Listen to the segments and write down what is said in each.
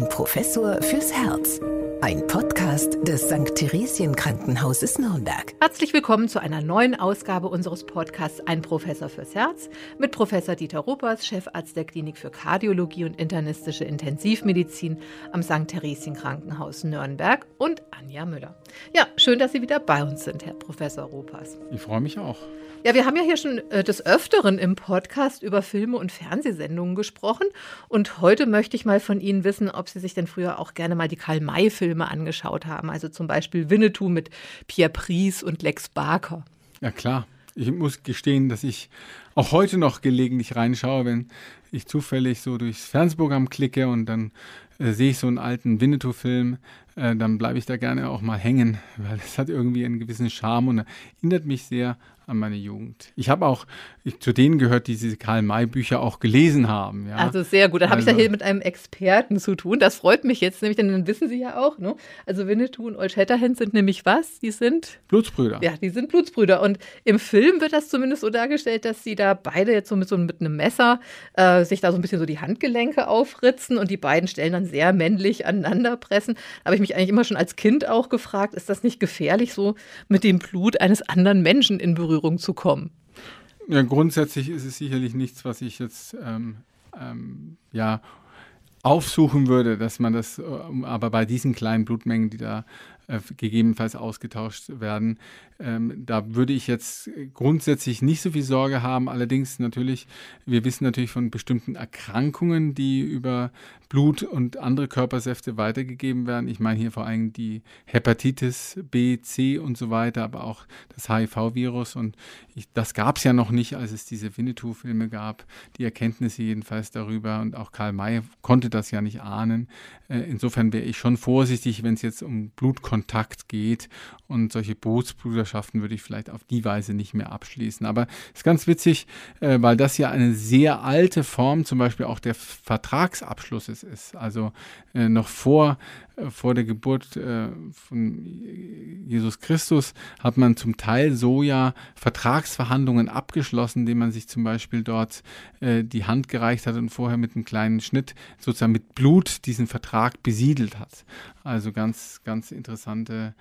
Ein Professor fürs Herz. Ein Podcast des St. Theresien Krankenhauses Nürnberg. Herzlich willkommen zu einer neuen Ausgabe unseres Podcasts Ein Professor fürs Herz mit Professor Dieter Ruppers, Chefarzt der Klinik für Kardiologie und internistische Intensivmedizin am St. Theresien Krankenhaus Nürnberg und Anja Müller. Ja, schön, dass Sie wieder bei uns sind, Herr Professor Ruppers. Ich freue mich auch. Ja, wir haben ja hier schon äh, des Öfteren im Podcast über Filme und Fernsehsendungen gesprochen. Und heute möchte ich mal von Ihnen wissen, ob Sie sich denn früher auch gerne mal die Karl-May-Filme angeschaut haben. Also zum Beispiel Winnetou mit Pierre Pries und Lex Barker. Ja, klar. Ich muss gestehen, dass ich auch heute noch gelegentlich reinschaue, wenn ich zufällig so durchs Fernsehprogramm klicke und dann äh, sehe ich so einen alten Winnetou-Film, äh, dann bleibe ich da gerne auch mal hängen, weil es hat irgendwie einen gewissen Charme und erinnert mich sehr an meine Jugend. Ich habe auch ich, zu denen gehört, die diese Karl-May-Bücher auch gelesen haben. Ja. Also sehr gut. Dann also, habe ich ja also hier mit einem Experten zu tun. Das freut mich jetzt nämlich, denn dann wissen Sie ja auch, ne? Also Winnetou und Old Shatterhand sind nämlich was? Die sind Blutsbrüder. Ja, die sind Blutsbrüder. Und im Film wird das zumindest so dargestellt, dass sie da beide jetzt so mit so mit einem Messer äh, sich da so ein bisschen so die Handgelenke aufritzen und die beiden Stellen dann sehr männlich aneinander pressen. Da habe ich mich eigentlich immer schon als Kind auch gefragt, ist das nicht gefährlich, so mit dem Blut eines anderen Menschen in Berührung Berührung zu kommen? Ja, grundsätzlich ist es sicherlich nichts, was ich jetzt ähm, ähm, ja aufsuchen würde, dass man das, äh, aber bei diesen kleinen Blutmengen, die da äh, gegebenenfalls ausgetauscht werden. Ähm, da würde ich jetzt grundsätzlich nicht so viel Sorge haben. Allerdings natürlich, wir wissen natürlich von bestimmten Erkrankungen, die über Blut und andere Körpersäfte weitergegeben werden. Ich meine hier vor allem die Hepatitis B, C und so weiter, aber auch das HIV-Virus. Und ich, das gab es ja noch nicht, als es diese Winnetou-Filme gab. Die Erkenntnisse jedenfalls darüber. Und auch Karl May konnte das ja nicht ahnen. Äh, insofern wäre ich schon vorsichtig, wenn es jetzt um Blutkontakt Kontakt geht. Und solche Bootsbruderschaften würde ich vielleicht auf die Weise nicht mehr abschließen. Aber es ist ganz witzig, äh, weil das ja eine sehr alte Form zum Beispiel auch der Vertragsabschlusses ist. Also äh, noch vor, vor der Geburt äh, von Jesus Christus hat man zum Teil so ja Vertragsverhandlungen abgeschlossen, indem man sich zum Beispiel dort äh, die Hand gereicht hat und vorher mit einem kleinen Schnitt sozusagen mit Blut diesen Vertrag besiedelt hat. Also ganz, ganz interessante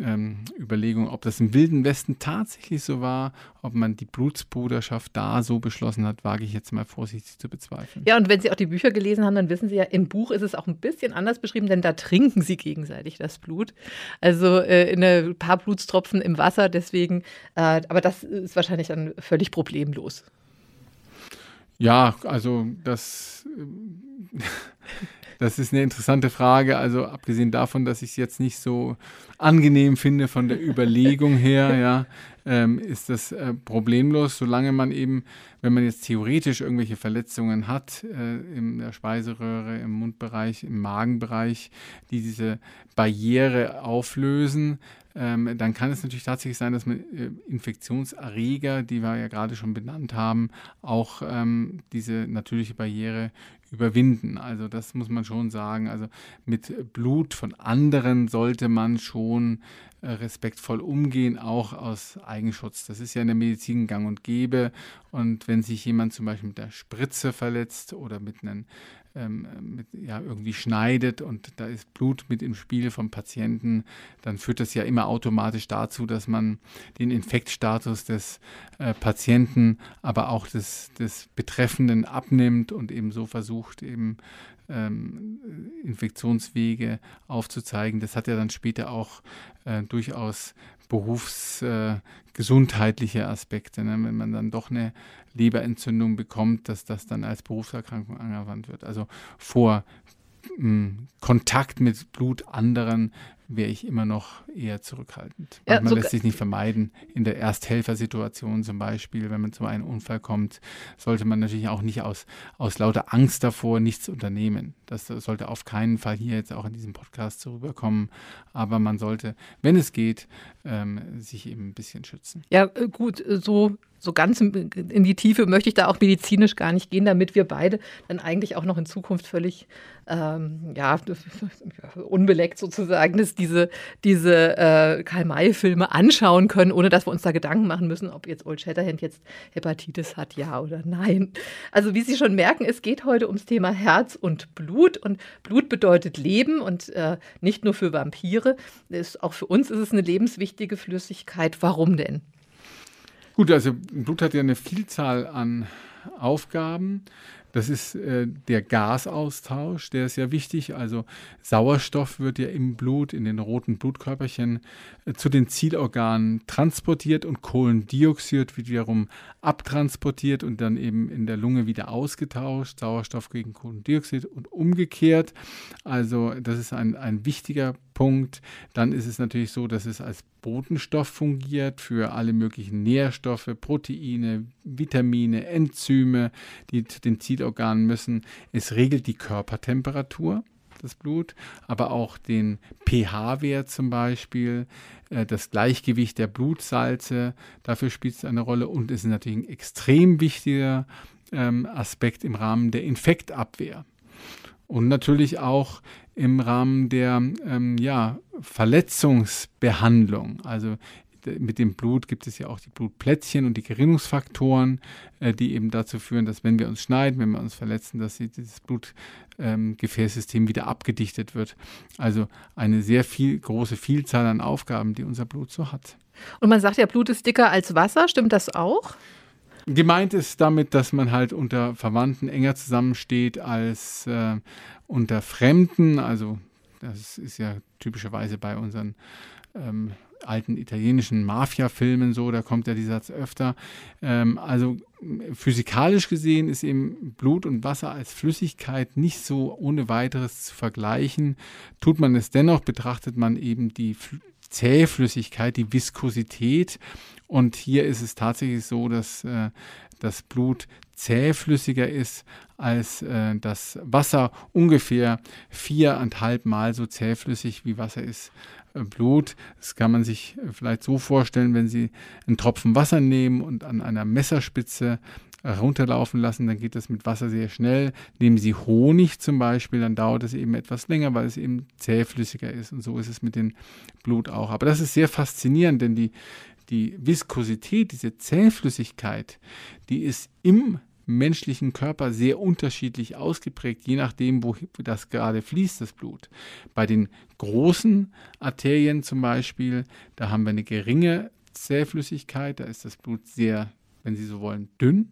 ähm, Überlegung, ob das im Wilden Westen tatsächlich so war, ob man die Blutsbruderschaft da so beschlossen hat, wage ich jetzt mal vorsichtig zu bezweifeln. Ja, und wenn Sie auch die Bücher gelesen haben, dann wissen Sie ja, im Buch ist es auch ein bisschen anders beschrieben, denn da trinken Sie gegenseitig das Blut. Also äh, in ein paar Blutstropfen im Wasser, deswegen, äh, aber das ist wahrscheinlich dann völlig problemlos. Ja, also das. Das ist eine interessante Frage. Also abgesehen davon, dass ich es jetzt nicht so angenehm finde von der Überlegung her, ja, ähm, ist das äh, problemlos, solange man eben, wenn man jetzt theoretisch irgendwelche Verletzungen hat, äh, in der Speiseröhre, im Mundbereich, im Magenbereich, die diese Barriere auflösen, ähm, dann kann es natürlich tatsächlich sein, dass man äh, Infektionserreger, die wir ja gerade schon benannt haben, auch ähm, diese natürliche Barriere überwinden. Also das muss man schon sagen. Also mit Blut von anderen sollte man schon äh, respektvoll umgehen, auch aus Eigenschutz. Das ist ja in der Medizin gang und gäbe. Und wenn sich jemand zum Beispiel mit der Spritze verletzt oder mit einem ähm, mit, ja, irgendwie schneidet und da ist Blut mit im Spiel vom Patienten, dann führt das ja immer automatisch dazu, dass man den Infektstatus des äh, Patienten, aber auch des, des Betreffenden abnimmt und eben so versucht, eben ähm, Infektionswege aufzuzeigen. Das hat ja dann später auch äh, durchaus berufsgesundheitliche äh, Aspekte. Ne? Wenn man dann doch eine Leberentzündung bekommt, dass das dann als Berufserkrankung angewandt wird. Also vor hm, Kontakt mit Blut anderen wäre ich immer noch eher zurückhaltend. Ja, man lässt sich nicht vermeiden. In der Ersthelfersituation zum Beispiel, wenn man zu einem Unfall kommt, sollte man natürlich auch nicht aus, aus lauter Angst davor nichts unternehmen. Das sollte auf keinen Fall hier jetzt auch in diesem Podcast so rüberkommen. Aber man sollte, wenn es geht, ähm, sich eben ein bisschen schützen. Ja, äh, gut, so so ganz in die Tiefe möchte ich da auch medizinisch gar nicht gehen, damit wir beide dann eigentlich auch noch in Zukunft völlig ähm, ja, unbeleckt sozusagen das diese, diese äh, Karl-May-Filme anschauen können, ohne dass wir uns da Gedanken machen müssen, ob jetzt Old Shatterhand jetzt Hepatitis hat, ja oder nein. Also wie Sie schon merken, es geht heute ums Thema Herz und Blut und Blut bedeutet Leben und äh, nicht nur für Vampire, ist, auch für uns ist es eine lebenswichtige Flüssigkeit. Warum denn? Gut, also Blut hat ja eine Vielzahl an Aufgaben. Das ist äh, der Gasaustausch, der ist ja wichtig. Also Sauerstoff wird ja im Blut, in den roten Blutkörperchen äh, zu den Zielorganen transportiert und Kohlendioxid wird wiederum abtransportiert und dann eben in der Lunge wieder ausgetauscht. Sauerstoff gegen Kohlendioxid und umgekehrt. Also das ist ein, ein wichtiger Punkt. Dann ist es natürlich so, dass es als Botenstoff fungiert für alle möglichen Nährstoffe, Proteine, Vitamine, Enzyme, die zu den Zielorganen müssen. Es regelt die Körpertemperatur das Blut, aber auch den pH-Wert zum Beispiel, äh, das Gleichgewicht der Blutsalze, dafür spielt es eine Rolle und ist natürlich ein extrem wichtiger ähm, Aspekt im Rahmen der Infektabwehr. Und natürlich auch im Rahmen der ähm, ja, Verletzungsbehandlung. Also mit dem Blut gibt es ja auch die Blutplättchen und die Gerinnungsfaktoren, äh, die eben dazu führen, dass wenn wir uns schneiden, wenn wir uns verletzen, dass dieses Blutgefäßsystem ähm, wieder abgedichtet wird. Also eine sehr viel, große Vielzahl an Aufgaben, die unser Blut so hat. Und man sagt ja, Blut ist dicker als Wasser, stimmt das auch? Gemeint ist damit, dass man halt unter Verwandten enger zusammensteht als äh, unter Fremden. Also das ist ja typischerweise bei unseren ähm, alten italienischen Mafia-Filmen so, da kommt ja dieser Satz öfter. Ähm, also physikalisch gesehen ist eben Blut und Wasser als Flüssigkeit nicht so ohne weiteres zu vergleichen. Tut man es dennoch, betrachtet man eben die Zähflüssigkeit, die Viskosität und hier ist es tatsächlich so, dass äh, das Blut zähflüssiger ist als äh, das Wasser, ungefähr viereinhalb Mal so zähflüssig wie Wasser ist. Äh, Blut, das kann man sich vielleicht so vorstellen, wenn Sie einen Tropfen Wasser nehmen und an einer Messerspitze runterlaufen lassen, dann geht das mit Wasser sehr schnell. Nehmen Sie Honig zum Beispiel, dann dauert es eben etwas länger, weil es eben zähflüssiger ist. Und so ist es mit dem Blut auch. Aber das ist sehr faszinierend, denn die, die Viskosität, diese Zähflüssigkeit, die ist im menschlichen Körper sehr unterschiedlich ausgeprägt, je nachdem, wo das gerade fließt, das Blut. Bei den großen Arterien zum Beispiel, da haben wir eine geringe Zähflüssigkeit, da ist das Blut sehr, wenn Sie so wollen, dünn.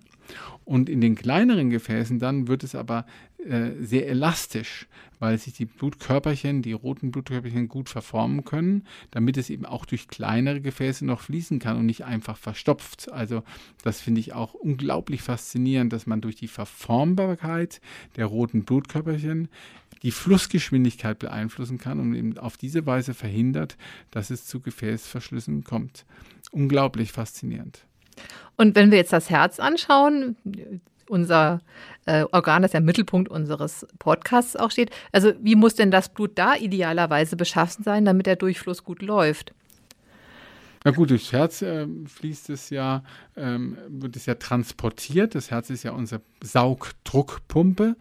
Und in den kleineren Gefäßen dann wird es aber äh, sehr elastisch, weil sich die Blutkörperchen, die roten Blutkörperchen gut verformen können, damit es eben auch durch kleinere Gefäße noch fließen kann und nicht einfach verstopft. Also das finde ich auch unglaublich faszinierend, dass man durch die Verformbarkeit der roten Blutkörperchen die Flussgeschwindigkeit beeinflussen kann und eben auf diese Weise verhindert, dass es zu Gefäßverschlüssen kommt. Unglaublich faszinierend. Und wenn wir jetzt das Herz anschauen, unser äh, Organ, das ja im Mittelpunkt unseres Podcasts auch steht, also wie muss denn das Blut da idealerweise beschaffen sein, damit der Durchfluss gut läuft? Na gut, durchs Herz äh, fließt es ja, ähm, wird es ja transportiert. Das Herz ist ja unsere Saugdruckpumpe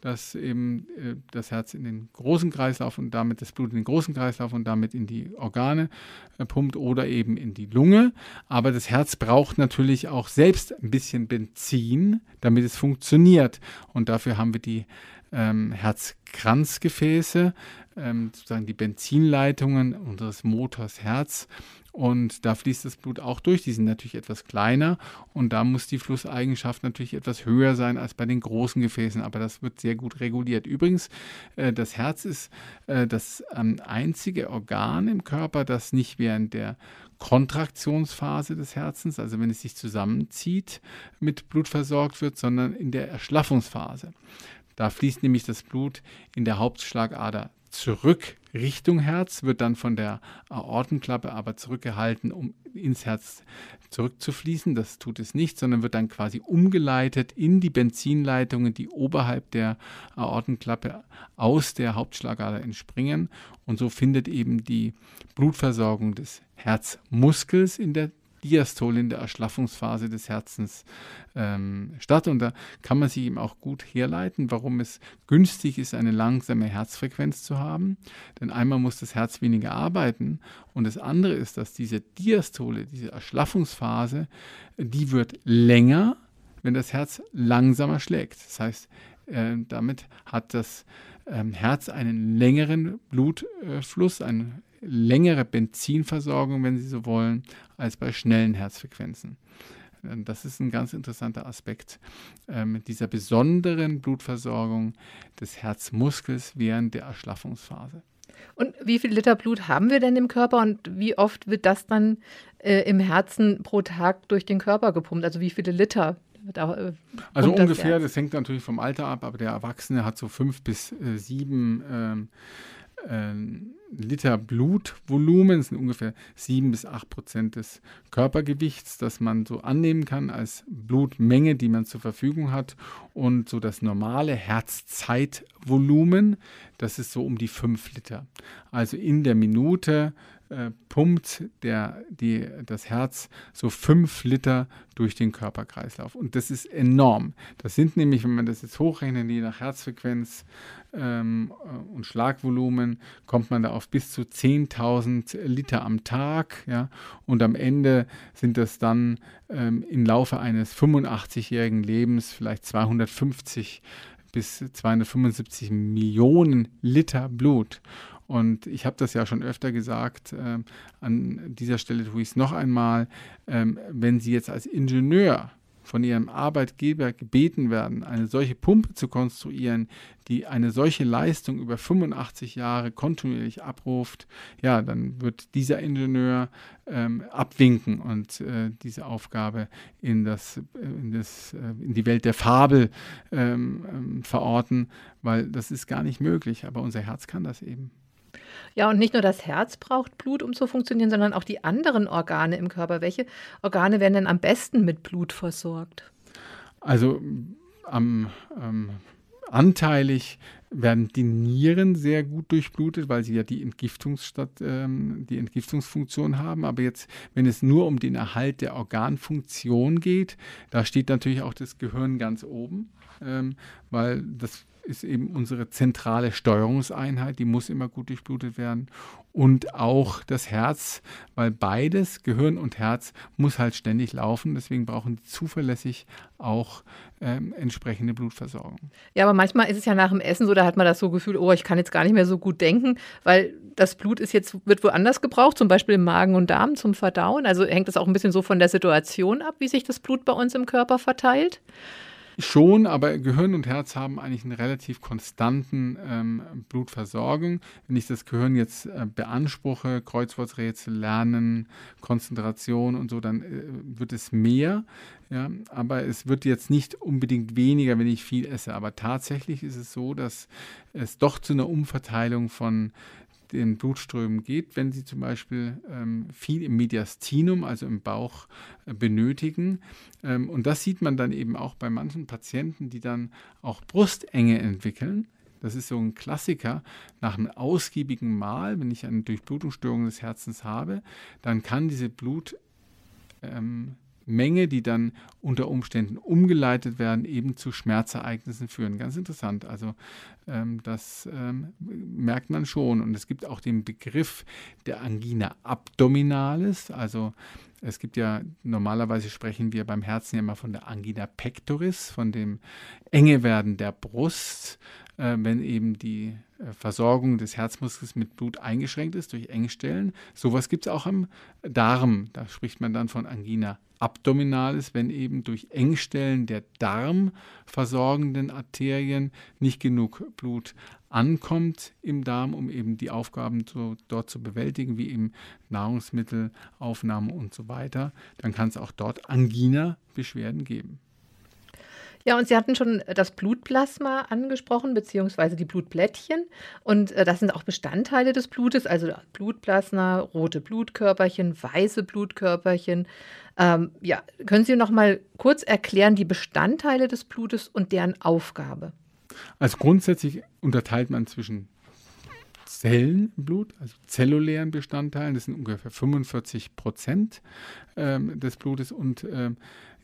dass eben äh, das Herz in den großen Kreislauf und damit das Blut in den großen Kreislauf und damit in die Organe äh, pumpt oder eben in die Lunge. Aber das Herz braucht natürlich auch selbst ein bisschen Benzin, damit es funktioniert. Und dafür haben wir die ähm, Herzkranzgefäße, ähm, sozusagen die Benzinleitungen unseres Motors Herz. Und da fließt das Blut auch durch. Die sind natürlich etwas kleiner und da muss die Flusseigenschaft natürlich etwas höher sein als bei den großen Gefäßen. Aber das wird sehr gut reguliert. Übrigens, äh, das Herz ist äh, das ähm, einzige Organ im Körper, das nicht während der Kontraktionsphase des Herzens, also wenn es sich zusammenzieht, mit Blut versorgt wird, sondern in der Erschlaffungsphase. Da fließt nämlich das Blut in der Hauptschlagader zurück Richtung Herz, wird dann von der Aortenklappe aber zurückgehalten, um ins Herz zurückzufließen. Das tut es nicht, sondern wird dann quasi umgeleitet in die Benzinleitungen, die oberhalb der Aortenklappe aus der Hauptschlagader entspringen. Und so findet eben die Blutversorgung des Herzmuskels in der Diastole in der Erschlaffungsphase des Herzens ähm, statt. Und da kann man sich eben auch gut herleiten, warum es günstig ist, eine langsame Herzfrequenz zu haben. Denn einmal muss das Herz weniger arbeiten und das andere ist, dass diese Diastole, diese Erschlaffungsphase, die wird länger, wenn das Herz langsamer schlägt. Das heißt, äh, damit hat das ähm, Herz einen längeren Blutfluss, eine längere Benzinversorgung, wenn Sie so wollen, als bei schnellen Herzfrequenzen. Ähm, das ist ein ganz interessanter Aspekt ähm, dieser besonderen Blutversorgung des Herzmuskels während der Erschlaffungsphase. Und wie viel Liter Blut haben wir denn im Körper und wie oft wird das dann äh, im Herzen pro Tag durch den Körper gepumpt? Also wie viele Liter da, äh, also ungefähr, das, das, hängt natürlich vom Alter ab, aber der Erwachsene hat so fünf bis äh, sieben ähm, äh, Liter Blutvolumen, sind ungefähr sieben bis acht Prozent des Körpergewichts, das man so annehmen kann als Blutmenge, die man zur Verfügung hat. Und so das normale Herzzeitvolumen, das ist so um die fünf Liter. Also in der Minute äh, pumpt der, die, das Herz so fünf Liter durch den Körperkreislauf. Und das ist enorm. Das sind nämlich, wenn man das jetzt hochrechnet, je nach Herzfrequenz ähm, äh, und Schlagvolumen, kommt man da auf bis zu 10.000 Liter am Tag. Ja? Und am Ende sind das dann ähm, im Laufe eines 85-jährigen Lebens vielleicht 250 bis 275 Millionen Liter Blut. Und ich habe das ja schon öfter gesagt, äh, an dieser Stelle tue ich es noch einmal, ähm, wenn Sie jetzt als Ingenieur von ihrem Arbeitgeber gebeten werden, eine solche Pumpe zu konstruieren, die eine solche Leistung über 85 Jahre kontinuierlich abruft, ja, dann wird dieser Ingenieur ähm, abwinken und äh, diese Aufgabe in, das, in, das, äh, in die Welt der Fabel ähm, ähm, verorten, weil das ist gar nicht möglich. Aber unser Herz kann das eben. Ja, und nicht nur das Herz braucht Blut, um zu funktionieren, sondern auch die anderen Organe im Körper. Welche Organe werden denn am besten mit Blut versorgt? Also am ähm, anteilig werden die Nieren sehr gut durchblutet, weil sie ja die, Entgiftungsstadt, ähm, die Entgiftungsfunktion haben. Aber jetzt, wenn es nur um den Erhalt der Organfunktion geht, da steht natürlich auch das Gehirn ganz oben, ähm, weil das ist eben unsere zentrale Steuerungseinheit, die muss immer gut durchblutet werden. Und auch das Herz, weil beides, Gehirn und Herz, muss halt ständig laufen. Deswegen brauchen die zuverlässig auch ähm, entsprechende Blutversorgung. Ja, aber manchmal ist es ja nach dem Essen so, da hat man das so Gefühl, oh, ich kann jetzt gar nicht mehr so gut denken, weil das Blut ist jetzt, wird woanders gebraucht, zum Beispiel im Magen und Darm zum Verdauen. Also hängt das auch ein bisschen so von der Situation ab, wie sich das Blut bei uns im Körper verteilt. Schon, aber Gehirn und Herz haben eigentlich einen relativ konstanten ähm, Blutversorgung. Wenn ich das Gehirn jetzt äh, beanspruche, Kreuzworträtsel, Lernen, Konzentration und so, dann äh, wird es mehr. Ja, aber es wird jetzt nicht unbedingt weniger, wenn ich viel esse. Aber tatsächlich ist es so, dass es doch zu einer Umverteilung von den Blutströmen geht, wenn sie zum Beispiel ähm, viel im Mediastinum, also im Bauch, äh, benötigen. Ähm, und das sieht man dann eben auch bei manchen Patienten, die dann auch Brustenge entwickeln. Das ist so ein Klassiker. Nach einem ausgiebigen Mahl, wenn ich eine Durchblutungsstörung des Herzens habe, dann kann diese Blut ähm, Menge, die dann unter Umständen umgeleitet werden, eben zu Schmerzereignissen führen. Ganz interessant. Also ähm, das ähm, merkt man schon. Und es gibt auch den Begriff der Angina abdominalis. Also es gibt ja, normalerweise sprechen wir beim Herzen ja immer von der Angina pectoris, von dem Engewerden der Brust, äh, wenn eben die äh, Versorgung des Herzmuskels mit Blut eingeschränkt ist durch Engstellen. Sowas gibt es auch am Darm. Da spricht man dann von Angina abdominalis, wenn eben durch Engstellen der darmversorgenden Arterien nicht genug Blut ankommt im Darm, um eben die Aufgaben so, dort zu bewältigen, wie eben Nahrungsmittelaufnahme und so weiter, dann kann es auch dort Angina-Beschwerden geben. Ja, und Sie hatten schon das Blutplasma angesprochen, beziehungsweise die Blutplättchen. Und äh, das sind auch Bestandteile des Blutes, also Blutplasma, rote Blutkörperchen, weiße Blutkörperchen. Ähm, ja, können Sie noch mal kurz erklären die Bestandteile des Blutes und deren Aufgabe? Also grundsätzlich unterteilt man zwischen Zellen im Blut, also zellulären Bestandteilen. Das sind ungefähr 45 Prozent ähm, des Blutes und ähm,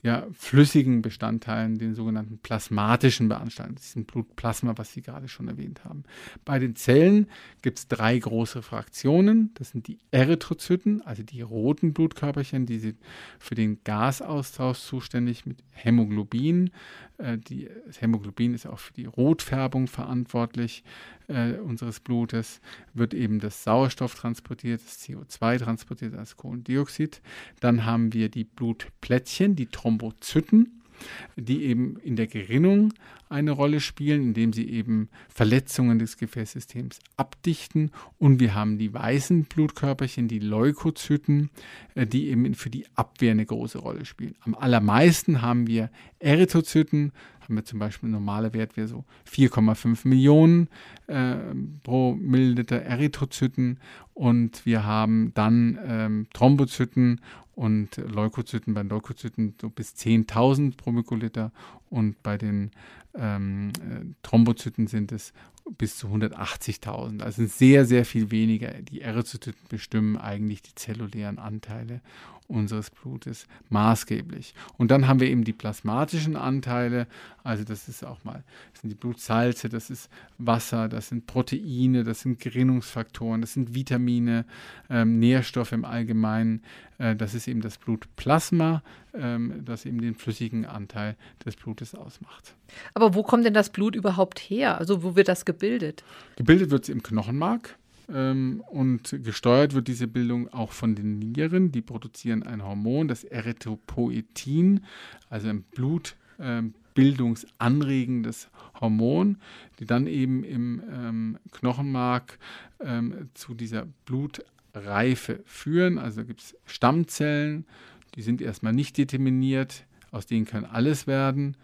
ja, flüssigen Bestandteilen, den sogenannten plasmatischen Bestandteilen, diesem Blutplasma, was Sie gerade schon erwähnt haben. Bei den Zellen gibt es drei große Fraktionen. Das sind die Erythrozyten, also die roten Blutkörperchen, die sind für den Gasaustausch zuständig mit Hämoglobin. Äh, die, das Hämoglobin ist auch für die Rotfärbung verantwortlich äh, unseres Blutes. Wird eben das Sauerstoff transportiert, das CO2 transportiert als Kohlendioxid. Dann haben wir die Blutplättchen, die Thrombozyten. Die eben in der Gerinnung eine Rolle spielen, indem sie eben Verletzungen des Gefäßsystems abdichten. Und wir haben die weißen Blutkörperchen, die Leukozyten, äh, die eben für die Abwehr eine große Rolle spielen. Am allermeisten haben wir Erythrozyten, haben wir zum Beispiel ein normaler Wert wäre so 4,5 Millionen äh, pro Milliliter Erythrozyten und wir haben dann ähm, Thrombozyten und Leukozyten, bei Leukozyten so bis 10.000 pro Mikroliter und bei den ähm, äh, Thrombozyten sind es bis zu 180.000. Also sehr, sehr viel weniger. Die Erythrozyten bestimmen eigentlich die zellulären Anteile unseres Blutes maßgeblich. Und dann haben wir eben die plasmatischen Anteile, also das ist auch mal, das sind die Blutsalze, das ist Wasser, das sind Proteine, das sind Gerinnungsfaktoren, das sind Vitamine, ähm, Nährstoffe im Allgemeinen, äh, das ist eben das Blutplasma, ähm, das eben den flüssigen Anteil des Blutes ausmacht. Aber wo kommt denn das Blut überhaupt her? Also wo wird das gebildet? Gebildet wird es im Knochenmark. Ähm, und gesteuert wird diese Bildung auch von den Nieren. Die produzieren ein Hormon, das Erythropoetin, also ein blutbildungsanregendes Hormon, die dann eben im ähm, Knochenmark ähm, zu dieser Blutreife führen. Also gibt es Stammzellen, die sind erstmal nicht determiniert, aus denen kann alles werden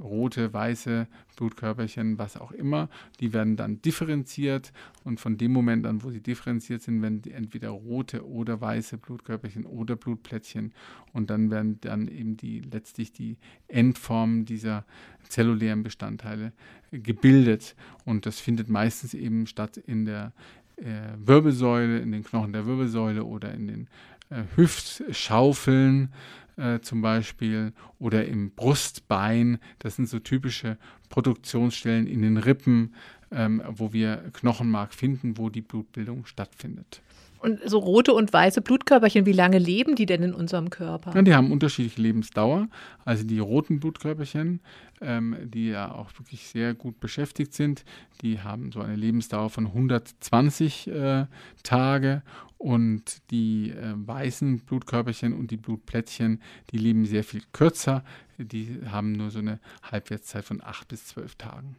rote, weiße Blutkörperchen, was auch immer, die werden dann differenziert. Und von dem Moment an, wo sie differenziert sind, werden entweder rote oder weiße Blutkörperchen oder Blutplättchen. Und dann werden dann eben die letztlich die Endformen dieser zellulären Bestandteile gebildet. Und das findet meistens eben statt in der äh, Wirbelsäule, in den Knochen der Wirbelsäule oder in den äh, Hüftschaufeln äh, zum Beispiel oder im Brustbein. Das sind so typische Produktionsstellen in den Rippen, ähm, wo wir Knochenmark finden, wo die Blutbildung stattfindet. Und so rote und weiße Blutkörperchen, wie lange leben die denn in unserem Körper? Ja, die haben unterschiedliche Lebensdauer. Also die roten Blutkörperchen, ähm, die ja auch wirklich sehr gut beschäftigt sind, die haben so eine Lebensdauer von 120 äh, Tage und die äh, weißen Blutkörperchen und die Blutplättchen, die leben sehr viel kürzer. Die haben nur so eine Halbwertszeit von acht bis zwölf Tagen.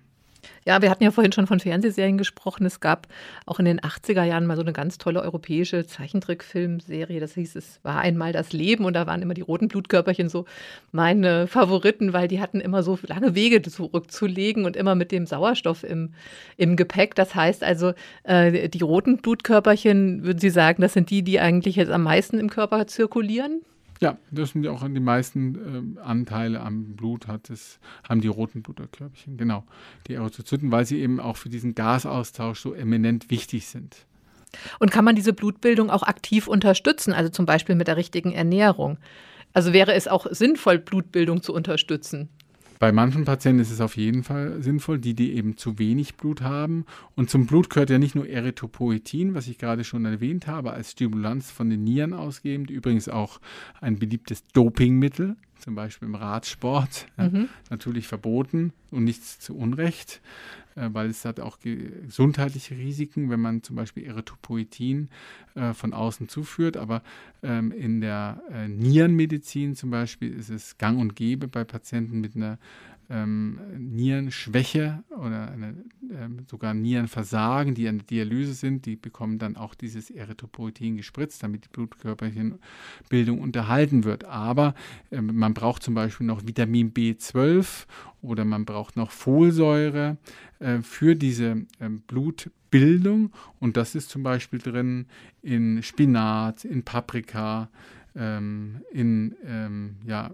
Ja, wir hatten ja vorhin schon von Fernsehserien gesprochen. Es gab auch in den 80er Jahren mal so eine ganz tolle europäische Zeichentrickfilmserie. Das hieß, es war einmal das Leben und da waren immer die roten Blutkörperchen so meine Favoriten, weil die hatten immer so lange Wege zurückzulegen und immer mit dem Sauerstoff im, im Gepäck. Das heißt also, äh, die roten Blutkörperchen, würden Sie sagen, das sind die, die eigentlich jetzt am meisten im Körper zirkulieren? Ja, das sind ja auch die meisten äh, Anteile am Blut hat es, haben die roten Blutkörperchen, genau, die Erythrozyten, weil sie eben auch für diesen Gasaustausch so eminent wichtig sind. Und kann man diese Blutbildung auch aktiv unterstützen, also zum Beispiel mit der richtigen Ernährung? Also wäre es auch sinnvoll, Blutbildung zu unterstützen? Bei manchen Patienten ist es auf jeden Fall sinnvoll, die, die eben zu wenig Blut haben. Und zum Blut gehört ja nicht nur Erythropoetin, was ich gerade schon erwähnt habe, als Stimulanz von den Nieren ausgebend, übrigens auch ein beliebtes Dopingmittel, zum Beispiel im Radsport, mhm. natürlich verboten und nichts zu Unrecht. Äh, weil es hat auch gesundheitliche Risiken, wenn man zum Beispiel Erythropoetin äh, von außen zuführt. Aber ähm, in der äh, Nierenmedizin zum Beispiel ist es gang und gäbe bei Patienten mit einer ähm, Nierenschwäche oder eine, ähm, sogar Nierenversagen, die an der Dialyse sind, die bekommen dann auch dieses Erythropoetin gespritzt, damit die Blutkörperchenbildung unterhalten wird. Aber ähm, man braucht zum Beispiel noch Vitamin B12 oder man braucht noch Folsäure äh, für diese äh, Blutbildung und das ist zum Beispiel drin in Spinat, in Paprika, ähm, in ähm, ja,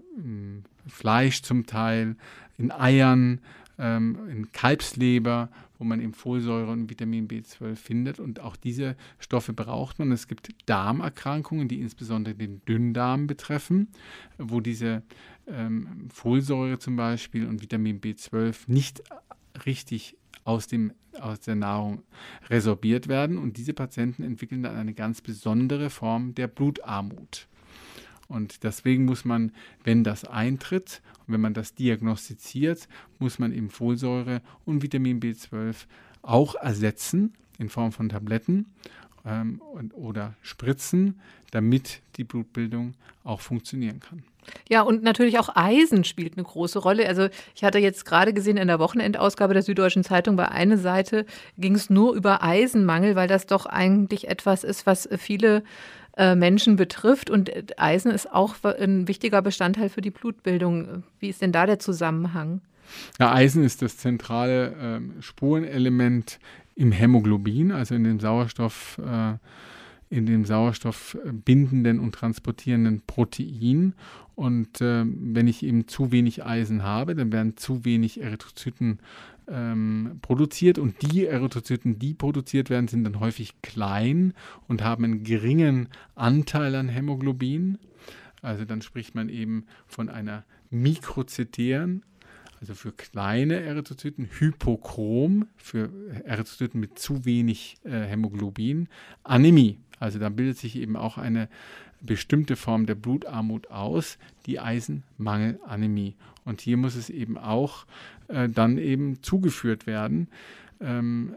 Fleisch zum Teil, in Eiern, ähm, in Kalbsleber, wo man eben Folsäure und Vitamin B12 findet. Und auch diese Stoffe braucht man. Es gibt Darmerkrankungen, die insbesondere den Dünndarm betreffen, wo diese ähm, Folsäure zum Beispiel und Vitamin B12 nicht richtig aus, dem, aus der Nahrung resorbiert werden. Und diese Patienten entwickeln dann eine ganz besondere Form der Blutarmut. Und deswegen muss man, wenn das eintritt wenn man das diagnostiziert, muss man eben Folsäure und Vitamin B12 auch ersetzen in Form von Tabletten ähm, und, oder Spritzen, damit die Blutbildung auch funktionieren kann. Ja, und natürlich auch Eisen spielt eine große Rolle. Also ich hatte jetzt gerade gesehen in der Wochenendausgabe der Süddeutschen Zeitung bei einer Seite ging es nur über Eisenmangel, weil das doch eigentlich etwas ist, was viele äh, Menschen betrifft. Und Eisen ist auch ein wichtiger Bestandteil für die Blutbildung. Wie ist denn da der Zusammenhang? Ja, Eisen ist das zentrale äh, Spurenelement im Hämoglobin, also in dem Sauerstoff. Äh, in dem sauerstoffbindenden und transportierenden Protein. Und äh, wenn ich eben zu wenig Eisen habe, dann werden zu wenig Erythrozyten ähm, produziert und die Erythrozyten, die produziert werden, sind dann häufig klein und haben einen geringen Anteil an Hämoglobin. Also dann spricht man eben von einer mikrozytären, also für kleine Erythrozyten, Hypochrom, für Erythrozyten mit zu wenig äh, Hämoglobin, Anämie. Also da bildet sich eben auch eine bestimmte Form der Blutarmut aus, die Eisenmangelanämie. Und hier muss es eben auch äh, dann eben zugeführt werden. Ähm,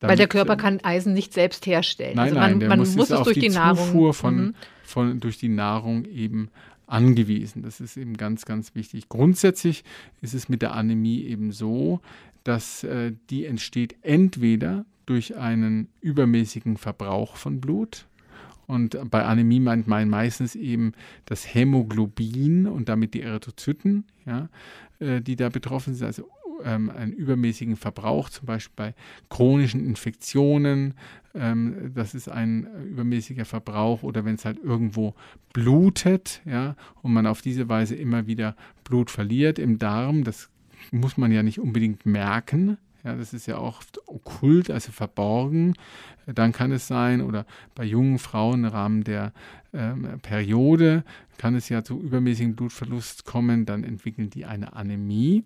Weil der Körper kann Eisen nicht selbst herstellen. Nein, also man, nein, man muss, muss es durch die, die Zufuhr von, mhm. von, durch die Nahrung eben angewiesen. Das ist eben ganz, ganz wichtig. Grundsätzlich ist es mit der Anämie eben so, dass äh, die entsteht entweder durch einen übermäßigen Verbrauch von Blut, und bei Anämie meint man meistens eben das Hämoglobin und damit die Erythrozyten, ja, äh, die da betroffen sind. Also ähm, einen übermäßigen Verbrauch, zum Beispiel bei chronischen Infektionen. Ähm, das ist ein übermäßiger Verbrauch oder wenn es halt irgendwo blutet, ja, und man auf diese Weise immer wieder Blut verliert im Darm. Das muss man ja nicht unbedingt merken, ja, das ist ja auch okkult, also verborgen. Dann kann es sein, oder bei jungen Frauen im Rahmen der ähm, Periode kann es ja zu übermäßigem Blutverlust kommen. Dann entwickeln die eine Anämie,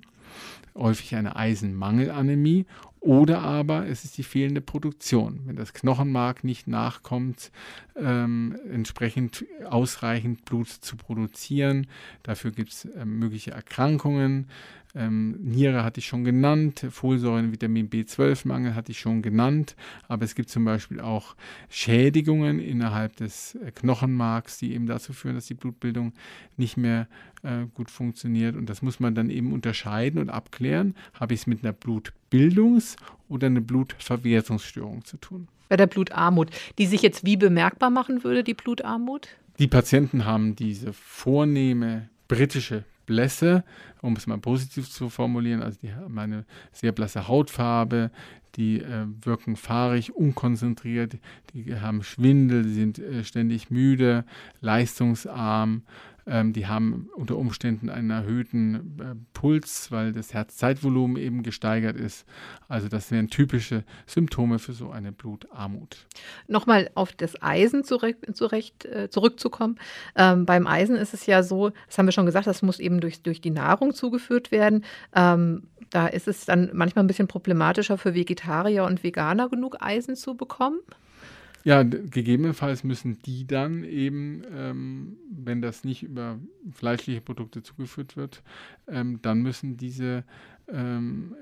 häufig eine Eisenmangelanämie. Oder aber es ist die fehlende Produktion. Wenn das Knochenmark nicht nachkommt, ähm, entsprechend ausreichend Blut zu produzieren. Dafür gibt es äh, mögliche Erkrankungen. Ähm, Niere hatte ich schon genannt, Folsäuren, Vitamin B12-Mangel hatte ich schon genannt, aber es gibt zum Beispiel auch Schädigungen innerhalb des äh, Knochenmarks, die eben dazu führen, dass die Blutbildung nicht mehr äh, gut funktioniert. Und das muss man dann eben unterscheiden und abklären. Habe ich es mit einer Blutbildungs- oder einer Blutverwertungsstörung zu tun? Bei der Blutarmut, die sich jetzt wie bemerkbar machen würde, die Blutarmut? Die Patienten haben diese vornehme britische Blässe, um es mal positiv zu formulieren. Also die haben eine sehr blasse Hautfarbe, die äh, wirken fahrig, unkonzentriert, die haben Schwindel, die sind äh, ständig müde, leistungsarm, ähm, die haben unter Umständen einen erhöhten äh, Puls, weil das Herzzeitvolumen eben gesteigert ist. Also das wären typische Symptome für so eine Blutarmut. Nochmal auf das Eisen zurecht, zurecht, äh, zurückzukommen. Ähm, beim Eisen ist es ja so, das haben wir schon gesagt, das muss eben durch, durch die Nahrung zugeführt werden. Ähm, da ist es dann manchmal ein bisschen problematischer für Vegetarier und Veganer genug Eisen zu bekommen. Ja, gegebenenfalls müssen die dann eben, ähm, wenn das nicht über fleischliche Produkte zugeführt wird, ähm, dann müssen diese ähm,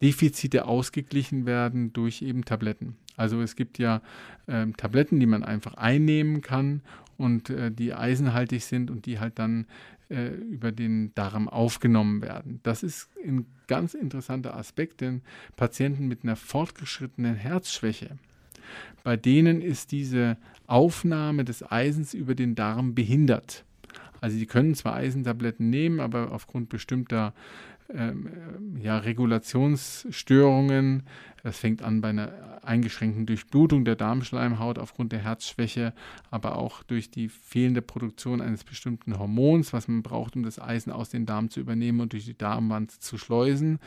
Defizite ausgeglichen werden durch eben Tabletten. Also es gibt ja ähm, Tabletten, die man einfach einnehmen kann und äh, die eisenhaltig sind und die halt dann äh, über den Darm aufgenommen werden. Das ist ein ganz interessanter Aspekt, denn Patienten mit einer fortgeschrittenen Herzschwäche, bei denen ist diese Aufnahme des Eisens über den Darm behindert. Also sie können zwar Eisentabletten nehmen, aber aufgrund bestimmter ähm, ja, Regulationsstörungen Das fängt an bei einer eingeschränkten Durchblutung der Darmschleimhaut aufgrund der Herzschwäche, aber auch durch die fehlende Produktion eines bestimmten Hormons, was man braucht, um das Eisen aus dem Darm zu übernehmen und durch die Darmwand zu schleusen,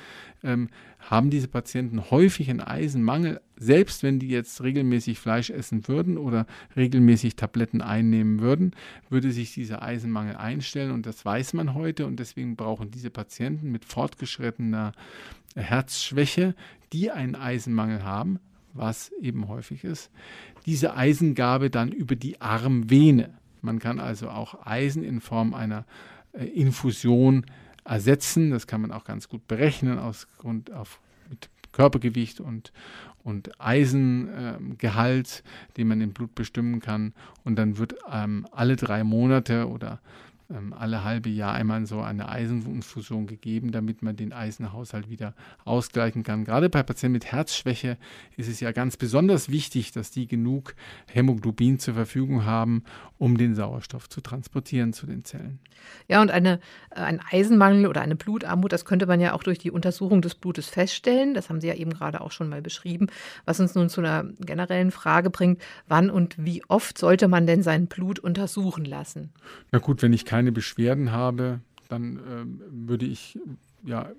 ähm, haben diese Patienten häufig einen Eisenmangel, selbst wenn die jetzt regelmäßig Fleisch essen würden oder regelmäßig Tabletten einnehmen würden, würde sich dieser Eisenmangel einstellen und das weiß man heute und deswegen brauchen diese Patienten mit fortgeschrittener Herzschwäche, die einen Eisenmangel haben, was eben häufig ist, diese Eisengabe dann über die Armvene. Man kann also auch Eisen in Form einer äh, Infusion ersetzen. Das kann man auch ganz gut berechnen aus Grund auf mit Körpergewicht und, und Eisengehalt, äh, den man im Blut bestimmen kann. Und dann wird ähm, alle drei Monate oder ähm, alle halbe Jahr einmal so eine Eiseninfusion gegeben, damit man den Eisenhaushalt wieder ausgleichen kann. Gerade bei Patienten mit Herzschwäche ist es ja ganz besonders wichtig, dass die genug Hämoglobin zur Verfügung haben, um den Sauerstoff zu transportieren zu den Zellen. Ja, und eine, äh, ein Eisenmangel oder eine Blutarmut, das könnte man ja auch durch die Untersuchung des Blutes feststellen. Das haben Sie ja eben gerade auch schon mal beschrieben, was uns nun zu einer generellen Frage bringt, wann und wie oft sollte man denn sein Blut untersuchen lassen? Na gut, wenn ich keine keine Beschwerden habe, dann äh, würde ich ja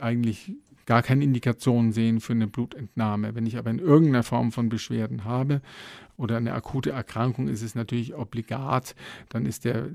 eigentlich gar keine Indikation sehen für eine Blutentnahme. Wenn ich aber in irgendeiner Form von Beschwerden habe oder eine akute Erkrankung, ist es natürlich obligat. Dann ist der,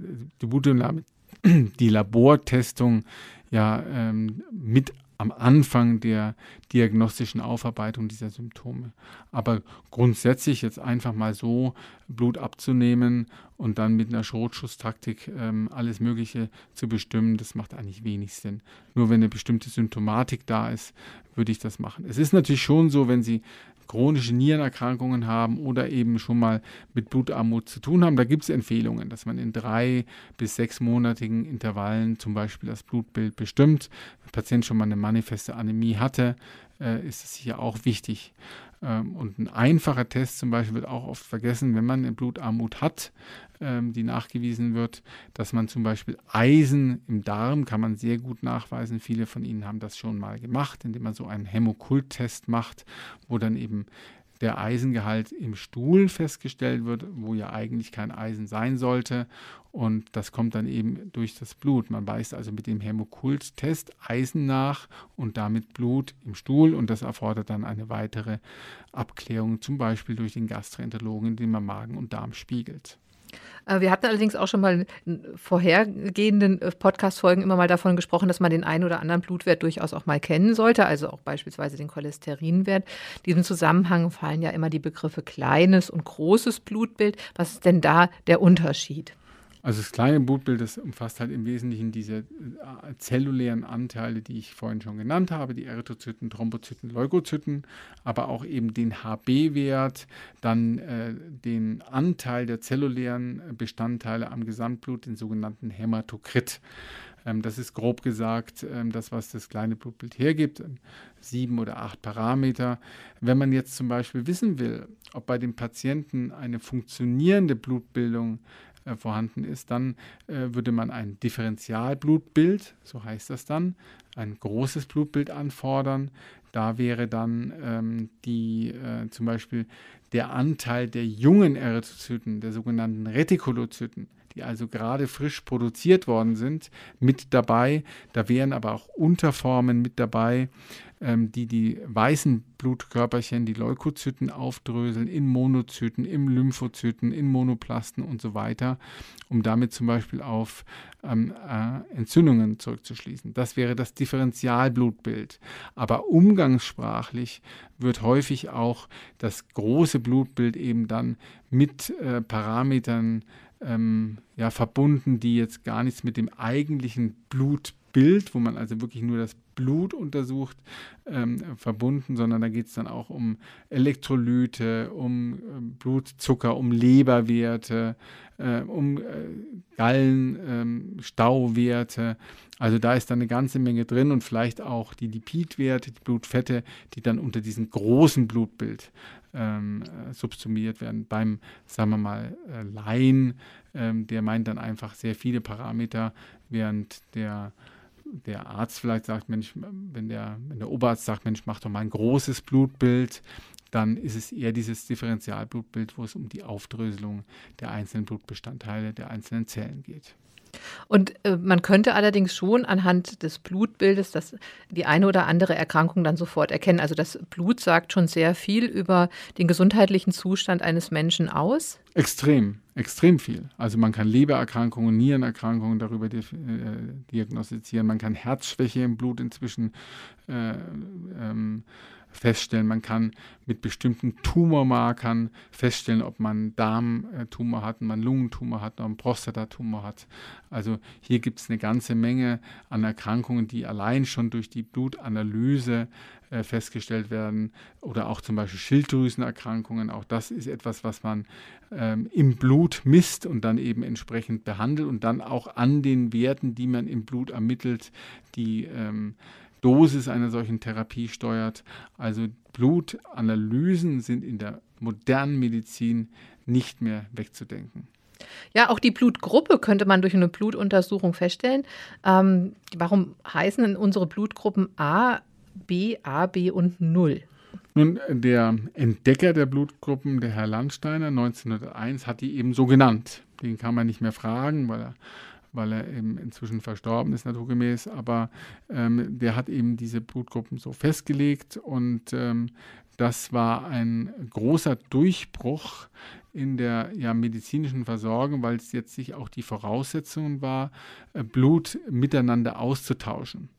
die, Blutentnahme, die Labortestung ja ähm, mit am Anfang der diagnostischen Aufarbeitung dieser Symptome. Aber grundsätzlich jetzt einfach mal so Blut abzunehmen und dann mit einer Schrotschusstaktik ähm, alles Mögliche zu bestimmen, das macht eigentlich wenig Sinn. Nur wenn eine bestimmte Symptomatik da ist, würde ich das machen. Es ist natürlich schon so, wenn Sie chronische Nierenerkrankungen haben oder eben schon mal mit Blutarmut zu tun haben. Da gibt es Empfehlungen, dass man in drei bis sechsmonatigen Intervallen zum Beispiel das Blutbild bestimmt. Wenn der Patient schon mal eine manifeste Anämie hatte, äh, ist es sicher auch wichtig. Ähm, und ein einfacher Test zum Beispiel wird auch oft vergessen, wenn man eine Blutarmut hat, ähm, die nachgewiesen wird, dass man zum Beispiel Eisen im Darm kann man sehr gut nachweisen. Viele von Ihnen haben das schon mal gemacht, indem man so einen Hämokult-Test macht, wo dann eben der Eisengehalt im Stuhl festgestellt wird, wo ja eigentlich kein Eisen sein sollte. Und das kommt dann eben durch das Blut. Man weist also mit dem Hämokult-Test Eisen nach und damit Blut im Stuhl. Und das erfordert dann eine weitere Abklärung, zum Beispiel durch den Gastroenterologen, indem man Magen und Darm spiegelt. Äh, wir hatten allerdings auch schon mal in vorhergehenden äh, Podcast-Folgen immer mal davon gesprochen, dass man den einen oder anderen Blutwert durchaus auch mal kennen sollte, also auch beispielsweise den Cholesterinwert. In diesem Zusammenhang fallen ja immer die Begriffe kleines und großes Blutbild. Was ist denn da der Unterschied? Also das kleine Blutbild, das umfasst halt im Wesentlichen diese äh, zellulären Anteile, die ich vorhin schon genannt habe, die Erythrozyten, Thrombozyten, Leukozyten, aber auch eben den HB-Wert, dann äh, den Anteil der zellulären Bestandteile am Gesamtblut, den sogenannten Hämatokrit. Ähm, das ist grob gesagt ähm, das, was das kleine Blutbild hergibt, sieben oder acht Parameter. Wenn man jetzt zum Beispiel wissen will, ob bei dem Patienten eine funktionierende Blutbildung äh, vorhanden ist, dann äh, würde man ein Differentialblutbild, so heißt das dann, ein großes Blutbild anfordern. Da wäre dann ähm, die, äh, zum Beispiel der Anteil der jungen Erythrozyten, der sogenannten Retikulozyten, die also gerade frisch produziert worden sind, mit dabei. Da wären aber auch Unterformen mit dabei, ähm, die die weißen Blutkörperchen, die Leukozyten aufdröseln in Monozyten, im Lymphozyten, in Monoplasten und so weiter, um damit zum Beispiel auf ähm, äh, Entzündungen zurückzuschließen. Das wäre das Differentialblutbild. Aber umgangssprachlich wird häufig auch das große Blutbild eben dann mit äh, Parametern ähm, ja, verbunden, die jetzt gar nichts mit dem eigentlichen Blutbild, wo man also wirklich nur das Blut untersucht, ähm, verbunden, sondern da geht es dann auch um Elektrolyte, um äh, Blutzucker, um Leberwerte, äh, um äh, Gallenstauwerte. Ähm, also da ist dann eine ganze Menge drin und vielleicht auch die Lipidwerte, die Blutfette, die dann unter diesem großen Blutbild ähm, äh, subsumiert werden. Beim, sagen wir mal, äh, Laien, ähm, der meint dann einfach sehr viele Parameter, während der der Arzt vielleicht sagt, Mensch, wenn der, wenn der Oberarzt sagt, Mensch, mach doch mal ein großes Blutbild, dann ist es eher dieses Differentialblutbild, wo es um die Aufdröselung der einzelnen Blutbestandteile der einzelnen Zellen geht. Und äh, man könnte allerdings schon anhand des Blutbildes das, die eine oder andere Erkrankung dann sofort erkennen. Also das Blut sagt schon sehr viel über den gesundheitlichen Zustand eines Menschen aus. Extrem, extrem viel. Also man kann Lebererkrankungen, Nierenerkrankungen darüber äh, diagnostizieren. Man kann Herzschwäche im Blut inzwischen äh, ähm, feststellen. Man kann mit bestimmten Tumormarkern feststellen, ob man Darmtumor hat, man Lungentumor hat, man Prostatatumor hat. Also hier gibt es eine ganze Menge an Erkrankungen, die allein schon durch die Blutanalyse äh, festgestellt werden oder auch zum Beispiel Schilddrüsenerkrankungen. Auch das ist etwas, was man ähm, im Blut misst und dann eben entsprechend behandelt und dann auch an den Werten, die man im Blut ermittelt, die ähm, Dosis einer solchen Therapie steuert. Also Blutanalysen sind in der modernen Medizin nicht mehr wegzudenken. Ja, auch die Blutgruppe könnte man durch eine Blutuntersuchung feststellen. Ähm, warum heißen denn unsere Blutgruppen A, B, AB und 0? Nun, der Entdecker der Blutgruppen, der Herr Landsteiner 1901, hat die eben so genannt. Den kann man nicht mehr fragen, weil er weil er eben inzwischen verstorben ist, naturgemäß. Aber ähm, der hat eben diese Blutgruppen so festgelegt und ähm, das war ein großer Durchbruch in der ja, medizinischen Versorgung, weil es jetzt sich auch die Voraussetzung war, äh, Blut miteinander auszutauschen.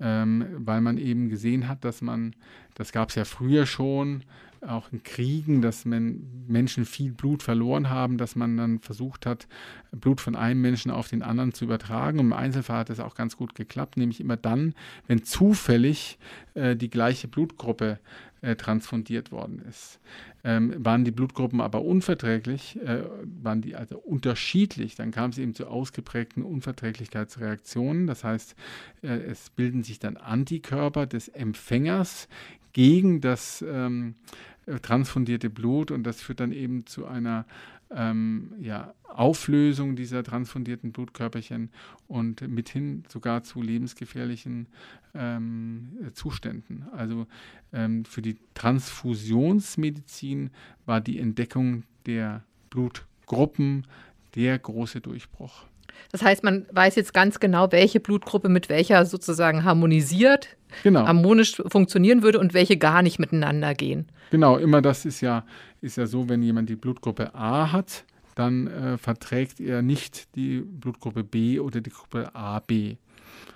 Ähm, weil man eben gesehen hat, dass man, das gab es ja früher schon, auch in Kriegen, dass man Menschen viel Blut verloren haben, dass man dann versucht hat, Blut von einem Menschen auf den anderen zu übertragen. Und im Einzelfall hat das auch ganz gut geklappt, nämlich immer dann, wenn zufällig äh, die gleiche Blutgruppe äh, transfundiert worden ist. Ähm, waren die Blutgruppen aber unverträglich, äh, waren die also unterschiedlich, dann kam es eben zu ausgeprägten Unverträglichkeitsreaktionen. Das heißt, äh, es bilden sich dann Antikörper des Empfängers gegen das ähm, äh, transfundierte Blut und das führt dann eben zu einer ähm, ja, Auflösung dieser transfundierten Blutkörperchen und mithin sogar zu lebensgefährlichen ähm, Zuständen. Also ähm, für die Transfusionsmedizin war die Entdeckung der Blutgruppen der große Durchbruch. Das heißt, man weiß jetzt ganz genau, welche Blutgruppe mit welcher sozusagen harmonisiert, genau. harmonisch funktionieren würde und welche gar nicht miteinander gehen. Genau, immer das ist ja, ist ja so, wenn jemand die Blutgruppe A hat, dann äh, verträgt er nicht die Blutgruppe B oder die Gruppe AB.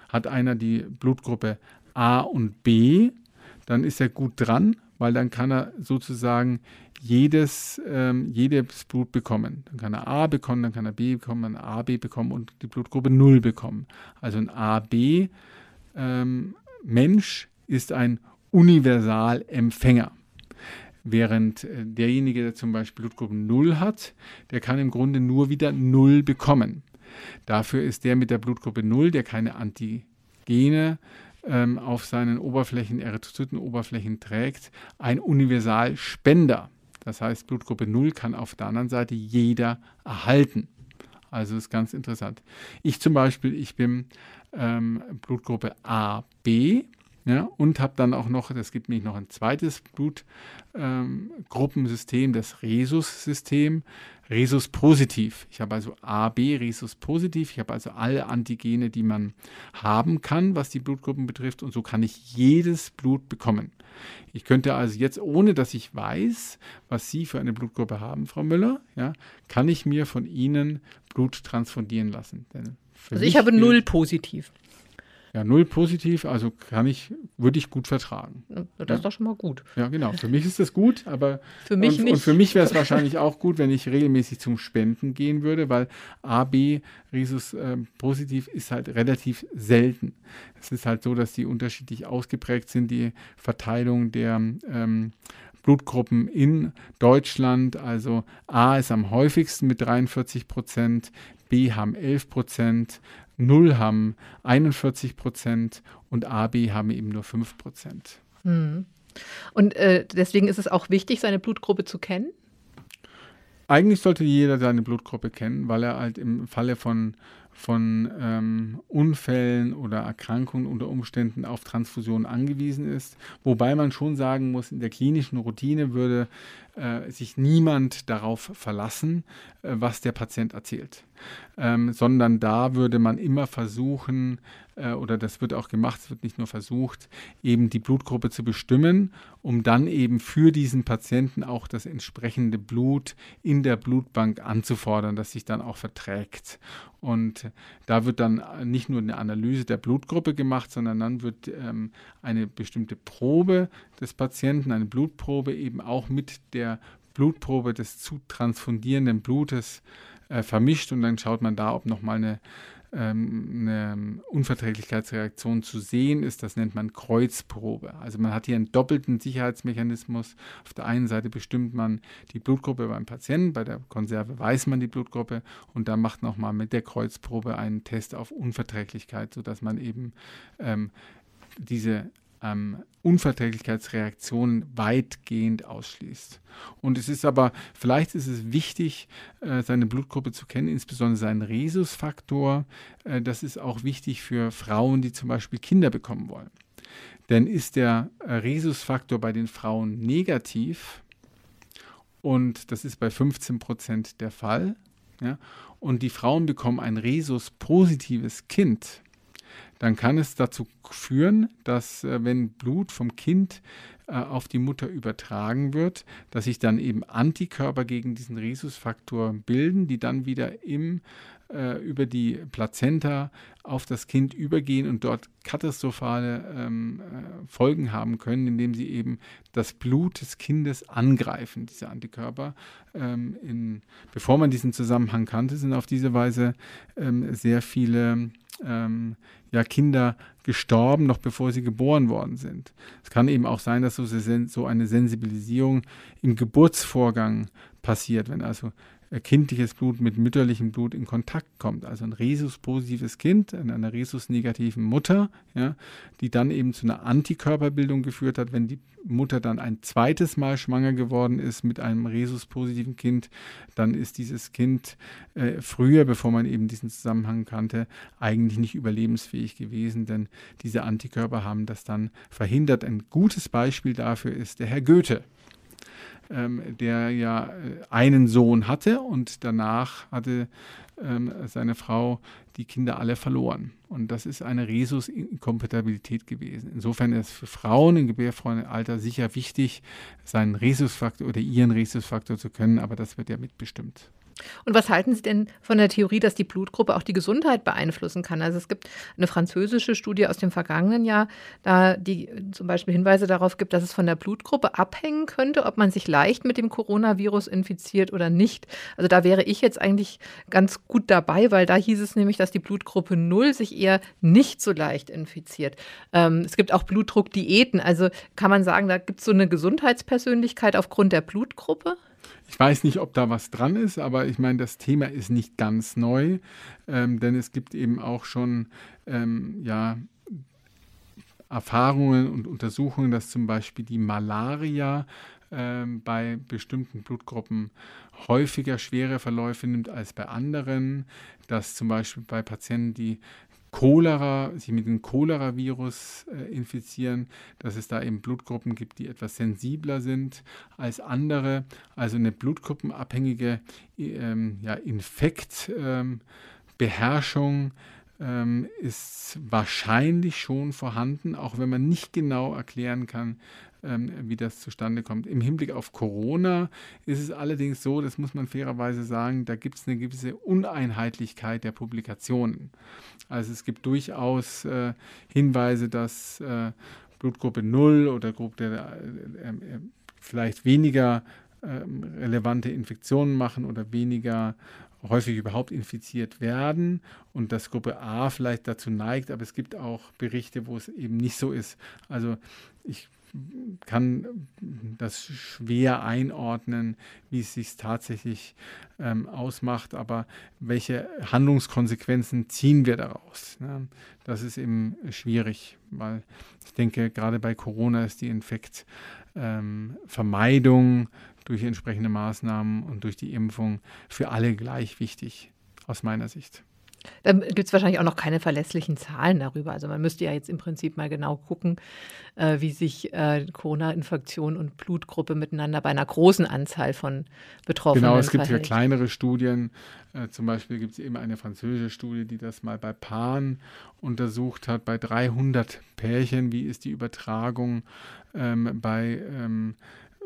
Hat einer die Blutgruppe A und B, dann ist er gut dran, weil dann kann er sozusagen jedes, ähm, jedes Blut bekommen. Dann kann er A bekommen, dann kann er B bekommen, dann AB bekommen und die Blutgruppe 0 bekommen. Also ein AB ähm, Mensch ist ein Universalempfänger. Während äh, derjenige, der zum Beispiel Blutgruppe 0 hat, der kann im Grunde nur wieder 0 bekommen. Dafür ist der mit der Blutgruppe 0, der keine Antigene ähm, auf seinen Oberflächen, Erythrozytenoberflächen trägt, ein Universalspender. Das heißt, Blutgruppe 0 kann auf der anderen Seite jeder erhalten. Also ist ganz interessant. Ich zum Beispiel, ich bin ähm, Blutgruppe AB ja, und habe dann auch noch, das gibt nämlich noch ein zweites Blutgruppensystem, ähm, das Rhesus-System, Rhesus positiv. Ich habe also AB Rhesus positiv. Ich habe also alle Antigene, die man haben kann, was die Blutgruppen betrifft. Und so kann ich jedes Blut bekommen. Ich könnte also jetzt, ohne dass ich weiß, was Sie für eine Blutgruppe haben, Frau Müller, ja, kann ich mir von Ihnen Blut transfundieren lassen. also ich habe null positiv. Ja, null positiv, also kann ich, würde ich gut vertragen. Das ja. ist doch schon mal gut. Ja, genau. Für mich ist das gut, aber für mich und, nicht. Und für mich wäre es wahrscheinlich auch gut, wenn ich regelmäßig zum Spenden gehen würde, weil AB Rhesus äh, positiv ist halt relativ selten. Es ist halt so, dass die unterschiedlich ausgeprägt sind, die Verteilung der ähm, Blutgruppen in Deutschland. Also A ist am häufigsten mit 43 Prozent, B haben 11 Prozent, 0 haben 41 Prozent und AB haben eben nur 5 Prozent. Mhm. Und äh, deswegen ist es auch wichtig, seine Blutgruppe zu kennen? Eigentlich sollte jeder seine Blutgruppe kennen, weil er halt im Falle von, von ähm, Unfällen oder Erkrankungen unter Umständen auf Transfusionen angewiesen ist. Wobei man schon sagen muss, in der klinischen Routine würde äh, sich niemand darauf verlassen, äh, was der Patient erzählt, ähm, sondern da würde man immer versuchen, äh, oder das wird auch gemacht, es wird nicht nur versucht, eben die Blutgruppe zu bestimmen, um dann eben für diesen Patienten auch das entsprechende Blut in der Blutbank anzufordern, das sich dann auch verträgt. Und da wird dann nicht nur eine Analyse der Blutgruppe gemacht, sondern dann wird ähm, eine bestimmte Probe des Patienten, eine Blutprobe eben auch mit der Blutprobe des zu transfundierenden Blutes äh, vermischt und dann schaut man da, ob nochmal eine ähm, eine Unverträglichkeitsreaktion zu sehen ist. Das nennt man Kreuzprobe. Also man hat hier einen doppelten Sicherheitsmechanismus. Auf der einen Seite bestimmt man die Blutgruppe beim Patienten, bei der Konserve weiß man die Blutgruppe und dann macht nochmal mit der Kreuzprobe einen Test auf Unverträglichkeit, sodass man eben ähm, diese ähm, Unverträglichkeitsreaktionen weitgehend ausschließt. Und es ist aber, vielleicht ist es wichtig, äh, seine Blutgruppe zu kennen, insbesondere seinen Rhesusfaktor. Äh, das ist auch wichtig für Frauen, die zum Beispiel Kinder bekommen wollen. Denn ist der äh, Rhesusfaktor bei den Frauen negativ, und das ist bei 15 Prozent der Fall, ja, und die Frauen bekommen ein Rhesus-positives Kind, dann kann es dazu führen, dass äh, wenn Blut vom Kind äh, auf die Mutter übertragen wird, dass sich dann eben Antikörper gegen diesen Rhesusfaktor bilden, die dann wieder im, äh, über die Plazenta auf das Kind übergehen und dort katastrophale ähm, äh, Folgen haben können, indem sie eben das Blut des Kindes angreifen, diese Antikörper. Ähm, in, bevor man diesen Zusammenhang kannte, sind auf diese Weise ähm, sehr viele ähm, ja, Kinder gestorben, noch bevor sie geboren worden sind. Es kann eben auch sein, dass so, so eine Sensibilisierung im Geburtsvorgang passiert, wenn also kindliches Blut mit mütterlichem Blut in Kontakt kommt. Also ein Rhesus-positives Kind in einer Rhesus-negativen Mutter, ja, die dann eben zu einer Antikörperbildung geführt hat. Wenn die Mutter dann ein zweites Mal schwanger geworden ist mit einem Rhesus-positiven Kind, dann ist dieses Kind äh, früher, bevor man eben diesen Zusammenhang kannte, eigentlich nicht überlebensfähig gewesen, denn diese Antikörper haben das dann verhindert. Ein gutes Beispiel dafür ist der Herr Goethe ähm, der ja äh, einen Sohn hatte und danach hatte ähm, seine Frau die Kinder alle verloren. Und das ist eine Rhesus-Inkompatibilität gewesen. Insofern ist es für Frauen im gebärfreien Alter sicher wichtig, seinen Rhesusfaktor oder ihren Rhesusfaktor zu können, aber das wird ja mitbestimmt. Und was halten Sie denn von der Theorie, dass die Blutgruppe auch die Gesundheit beeinflussen kann? Also es gibt eine französische Studie aus dem vergangenen Jahr, da die zum Beispiel Hinweise darauf gibt, dass es von der Blutgruppe abhängen könnte, ob man sich leicht mit dem Coronavirus infiziert oder nicht. Also da wäre ich jetzt eigentlich ganz gut dabei, weil da hieß es nämlich, dass die Blutgruppe 0 sich eher nicht so leicht infiziert. Ähm, es gibt auch Blutdruckdiäten. Also kann man sagen, da gibt es so eine Gesundheitspersönlichkeit aufgrund der Blutgruppe? Ich weiß nicht, ob da was dran ist, aber ich meine, das Thema ist nicht ganz neu, ähm, denn es gibt eben auch schon ähm, ja, Erfahrungen und Untersuchungen, dass zum Beispiel die Malaria ähm, bei bestimmten Blutgruppen häufiger schwere Verläufe nimmt als bei anderen, dass zum Beispiel bei Patienten, die Cholera, sich mit dem Cholera-Virus äh, infizieren, dass es da eben Blutgruppen gibt, die etwas sensibler sind als andere. Also eine blutgruppenabhängige ähm, ja, Infektbeherrschung ähm, ist wahrscheinlich schon vorhanden, auch wenn man nicht genau erklären kann, ähm, wie das zustande kommt. Im Hinblick auf Corona ist es allerdings so, das muss man fairerweise sagen, da gibt es eine gewisse Uneinheitlichkeit der Publikationen. Also es gibt durchaus äh, Hinweise, dass äh, Blutgruppe 0 oder Gruppe äh, vielleicht weniger ähm, relevante Infektionen machen oder weniger häufig überhaupt infiziert werden und dass Gruppe A vielleicht dazu neigt, aber es gibt auch Berichte, wo es eben nicht so ist. Also ich kann das schwer einordnen, wie es sich tatsächlich ähm, ausmacht, aber welche Handlungskonsequenzen ziehen wir daraus? Ne? Das ist eben schwierig, weil ich denke, gerade bei Corona ist die Infektvermeidung ähm, durch entsprechende Maßnahmen und durch die Impfung für alle gleich wichtig, aus meiner Sicht. Da gibt es wahrscheinlich auch noch keine verlässlichen Zahlen darüber. Also man müsste ja jetzt im Prinzip mal genau gucken, äh, wie sich äh, Corona-Infektion und Blutgruppe miteinander bei einer großen Anzahl von Betroffenen Genau, es gibt verhält. ja kleinere Studien. Äh, zum Beispiel gibt es eben eine französische Studie, die das mal bei Paaren untersucht hat, bei 300 Pärchen, wie ist die Übertragung ähm, bei ähm,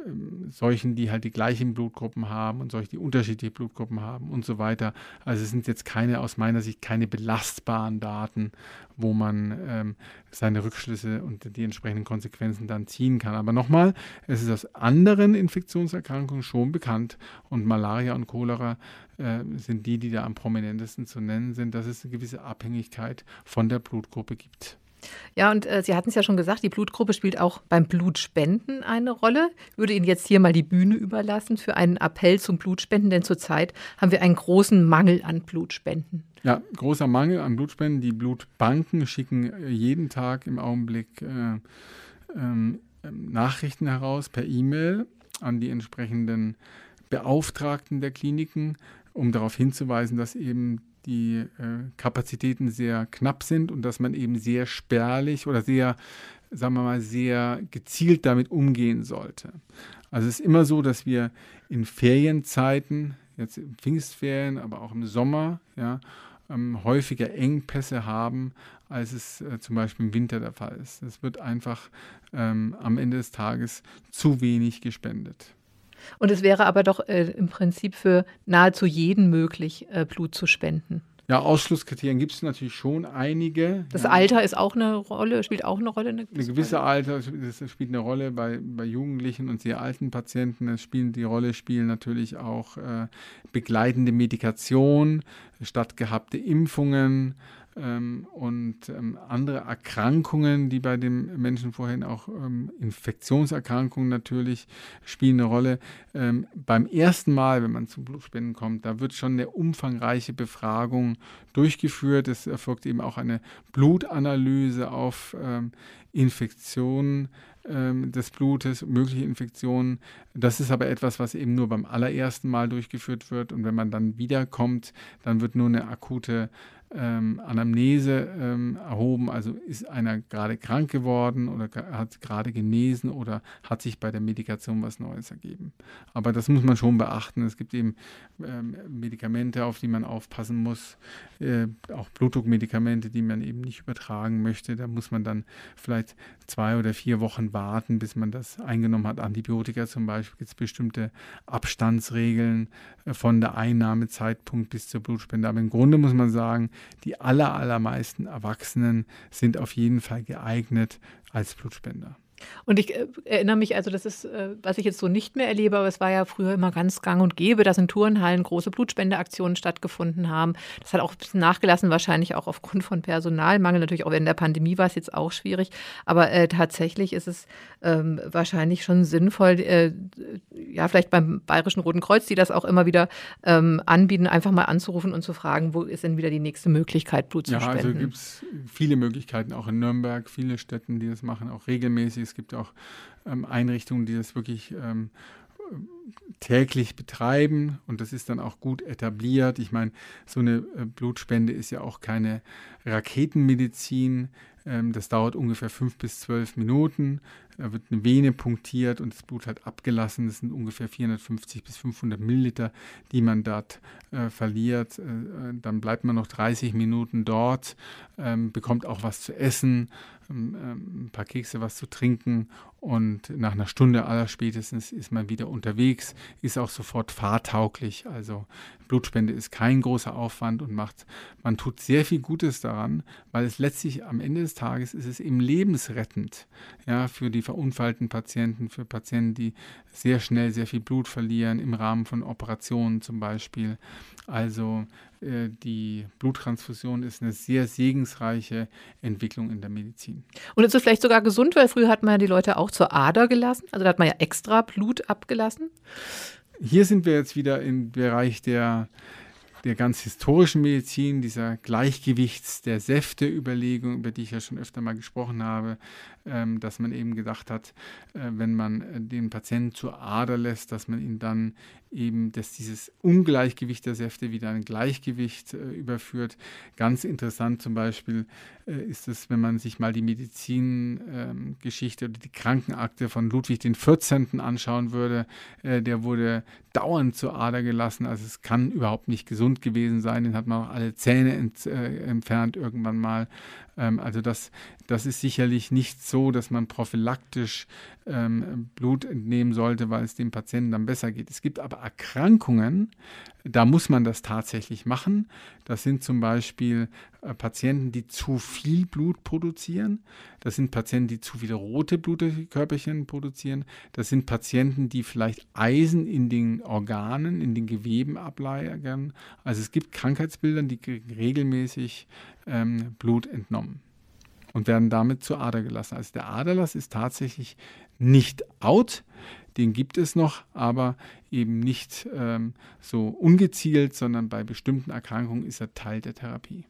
ähm, solchen, die halt die gleichen Blutgruppen haben und solche, die unterschiedliche Blutgruppen haben und so weiter. Also es sind jetzt keine, aus meiner Sicht, keine belastbaren Daten, wo man ähm, seine Rückschlüsse und die entsprechenden Konsequenzen dann ziehen kann. Aber nochmal, es ist aus anderen Infektionserkrankungen schon bekannt und Malaria und Cholera äh, sind die, die da am prominentesten zu nennen sind, dass es eine gewisse Abhängigkeit von der Blutgruppe gibt. Ja, und äh, Sie hatten es ja schon gesagt, die Blutgruppe spielt auch beim Blutspenden eine Rolle. Ich würde Ihnen jetzt hier mal die Bühne überlassen für einen Appell zum Blutspenden, denn zurzeit haben wir einen großen Mangel an Blutspenden. Ja, großer Mangel an Blutspenden. Die Blutbanken schicken äh, jeden Tag im Augenblick äh, ähm, Nachrichten heraus per E-Mail an die entsprechenden Beauftragten der Kliniken, um darauf hinzuweisen, dass eben die äh, Kapazitäten sehr knapp sind und dass man eben sehr spärlich oder sehr, sagen wir mal, sehr gezielt damit umgehen sollte. Also es ist immer so, dass wir in Ferienzeiten, jetzt in Pfingstferien, aber auch im Sommer, ja, ähm, häufiger Engpässe haben, als es äh, zum Beispiel im Winter der Fall ist. Es wird einfach ähm, am Ende des Tages zu wenig gespendet. Und es wäre aber doch äh, im Prinzip für nahezu jeden möglich, äh, Blut zu spenden. Ja, Ausschlusskriterien gibt es natürlich schon einige. Das ja. Alter ist auch eine Rolle, spielt auch eine Rolle. Eine, eine gewisse Rolle. Alter das spielt eine Rolle bei, bei Jugendlichen und sehr alten Patienten. Es spielen die Rolle spielen natürlich auch äh, begleitende Medikation, stattgehabte Impfungen, ähm, und ähm, andere Erkrankungen, die bei dem Menschen vorhin auch ähm, Infektionserkrankungen natürlich spielen eine Rolle. Ähm, beim ersten Mal, wenn man zum Blutspenden kommt, da wird schon eine umfangreiche Befragung durchgeführt. Es erfolgt eben auch eine Blutanalyse auf ähm, Infektionen ähm, des Blutes, mögliche Infektionen. Das ist aber etwas, was eben nur beim allerersten Mal durchgeführt wird. Und wenn man dann wiederkommt, dann wird nur eine akute ähm, Anamnese ähm, erhoben, also ist einer gerade krank geworden oder hat gerade genesen oder hat sich bei der Medikation was Neues ergeben. Aber das muss man schon beachten. Es gibt eben ähm, Medikamente, auf die man aufpassen muss, äh, auch Blutdruckmedikamente, die man eben nicht übertragen möchte. Da muss man dann vielleicht zwei oder vier Wochen warten, bis man das eingenommen hat. Antibiotika zum Beispiel gibt es bestimmte Abstandsregeln äh, von der Einnahmezeitpunkt bis zur Blutspende. Aber im Grunde muss man sagen, die aller, allermeisten Erwachsenen sind auf jeden Fall geeignet als Blutspender. Und ich äh, erinnere mich, also das ist, äh, was ich jetzt so nicht mehr erlebe, aber es war ja früher immer ganz gang und gäbe, dass in Turnhallen große Blutspendeaktionen stattgefunden haben. Das hat auch ein bisschen nachgelassen, wahrscheinlich auch aufgrund von Personalmangel. Natürlich auch während der Pandemie war es jetzt auch schwierig. Aber äh, tatsächlich ist es ähm, wahrscheinlich schon sinnvoll, äh, ja, vielleicht beim Bayerischen Roten Kreuz, die das auch immer wieder ähm, anbieten, einfach mal anzurufen und zu fragen, wo ist denn wieder die nächste Möglichkeit, Blut zu ja, spenden. Ja, also gibt es viele Möglichkeiten, auch in Nürnberg, viele Städten, die das machen, auch regelmäßig. Es gibt auch ähm, Einrichtungen, die das wirklich ähm, täglich betreiben und das ist dann auch gut etabliert. Ich meine, so eine äh, Blutspende ist ja auch keine Raketenmedizin. Ähm, das dauert ungefähr fünf bis zwölf Minuten. Da wird eine Vene punktiert und das Blut hat abgelassen. Das sind ungefähr 450 bis 500 Milliliter, die man dort äh, verliert. Äh, äh, dann bleibt man noch 30 Minuten dort, ähm, bekommt auch was zu essen, ähm, ähm, ein paar Kekse, was zu trinken und nach einer Stunde aller spätestens ist man wieder unterwegs, ist auch sofort fahrtauglich. Also Blutspende ist kein großer Aufwand und macht, man tut sehr viel Gutes daran, weil es letztlich am Ende des Tages ist es eben lebensrettend, ja, für die verunfallten Patienten, für Patienten, die sehr schnell sehr viel Blut verlieren im Rahmen von Operationen zum Beispiel. Also äh, die Bluttransfusion ist eine sehr segensreiche Entwicklung in der Medizin. Und ist es vielleicht sogar gesund, weil früher hat man ja die Leute auch zur Ader gelassen, also da hat man ja extra Blut abgelassen. Hier sind wir jetzt wieder im Bereich der, der ganz historischen Medizin, dieser Gleichgewichts- der Säfte-Überlegung, über die ich ja schon öfter mal gesprochen habe. Ähm, dass man eben gedacht hat, äh, wenn man äh, den Patienten zur Ader lässt, dass man ihn dann eben, dass dieses Ungleichgewicht der Säfte wieder ein Gleichgewicht äh, überführt. Ganz interessant zum Beispiel ist es, wenn man sich mal die Medizingeschichte ähm, oder die Krankenakte von Ludwig XIV. anschauen würde. Der wurde dauernd zur Ader gelassen, also es kann überhaupt nicht gesund gewesen sein. Den hat man auch alle Zähne ent, äh, entfernt irgendwann mal. Ähm, also das, das ist sicherlich nicht so, dass man prophylaktisch ähm, Blut entnehmen sollte, weil es dem Patienten dann besser geht. Es gibt aber Erkrankungen, da muss man das tatsächlich machen. Das sind zum Beispiel äh, Patienten, die zu viel Blut produzieren. Das sind Patienten, die zu viele rote Blutkörperchen produzieren. Das sind Patienten, die vielleicht Eisen in den Organen, in den Geweben ablagern. Also es gibt Krankheitsbilder, die regelmäßig ähm, Blut entnommen und werden damit zur Ader gelassen. Also der Aderlass ist tatsächlich nicht out, den gibt es noch, aber eben nicht ähm, so ungezielt, sondern bei bestimmten Erkrankungen ist er Teil der Therapie.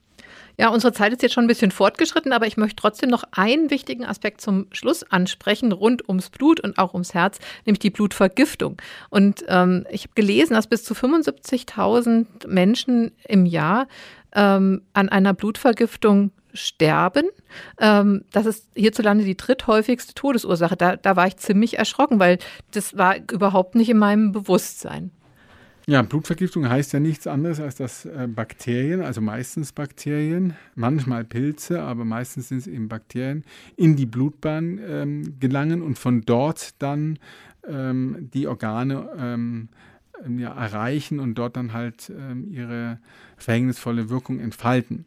Ja, unsere Zeit ist jetzt schon ein bisschen fortgeschritten, aber ich möchte trotzdem noch einen wichtigen Aspekt zum Schluss ansprechen, rund ums Blut und auch ums Herz, nämlich die Blutvergiftung. Und ähm, ich habe gelesen, dass bis zu 75.000 Menschen im Jahr ähm, an einer Blutvergiftung sterben. Ähm, das ist hierzulande die dritthäufigste Todesursache. Da, da war ich ziemlich erschrocken, weil das war überhaupt nicht in meinem Bewusstsein. Ja, Blutvergiftung heißt ja nichts anderes, als dass äh, Bakterien, also meistens Bakterien, manchmal Pilze, aber meistens sind es eben Bakterien, in die Blutbahn ähm, gelangen und von dort dann ähm, die Organe ähm, ja, erreichen und dort dann halt ähm, ihre verhängnisvolle Wirkung entfalten ähm,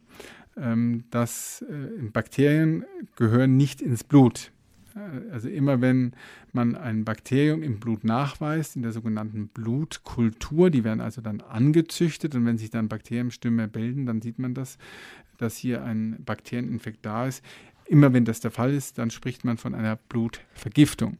dass äh, Bakterien gehören nicht ins Blut. Äh, also immer wenn man ein Bakterium im Blut nachweist, in der sogenannten Blutkultur, die werden also dann angezüchtet und wenn sich dann Bakterienstürme bilden, dann sieht man das, dass hier ein Bakterieninfekt da ist. Immer wenn das der Fall ist, dann spricht man von einer Blutvergiftung.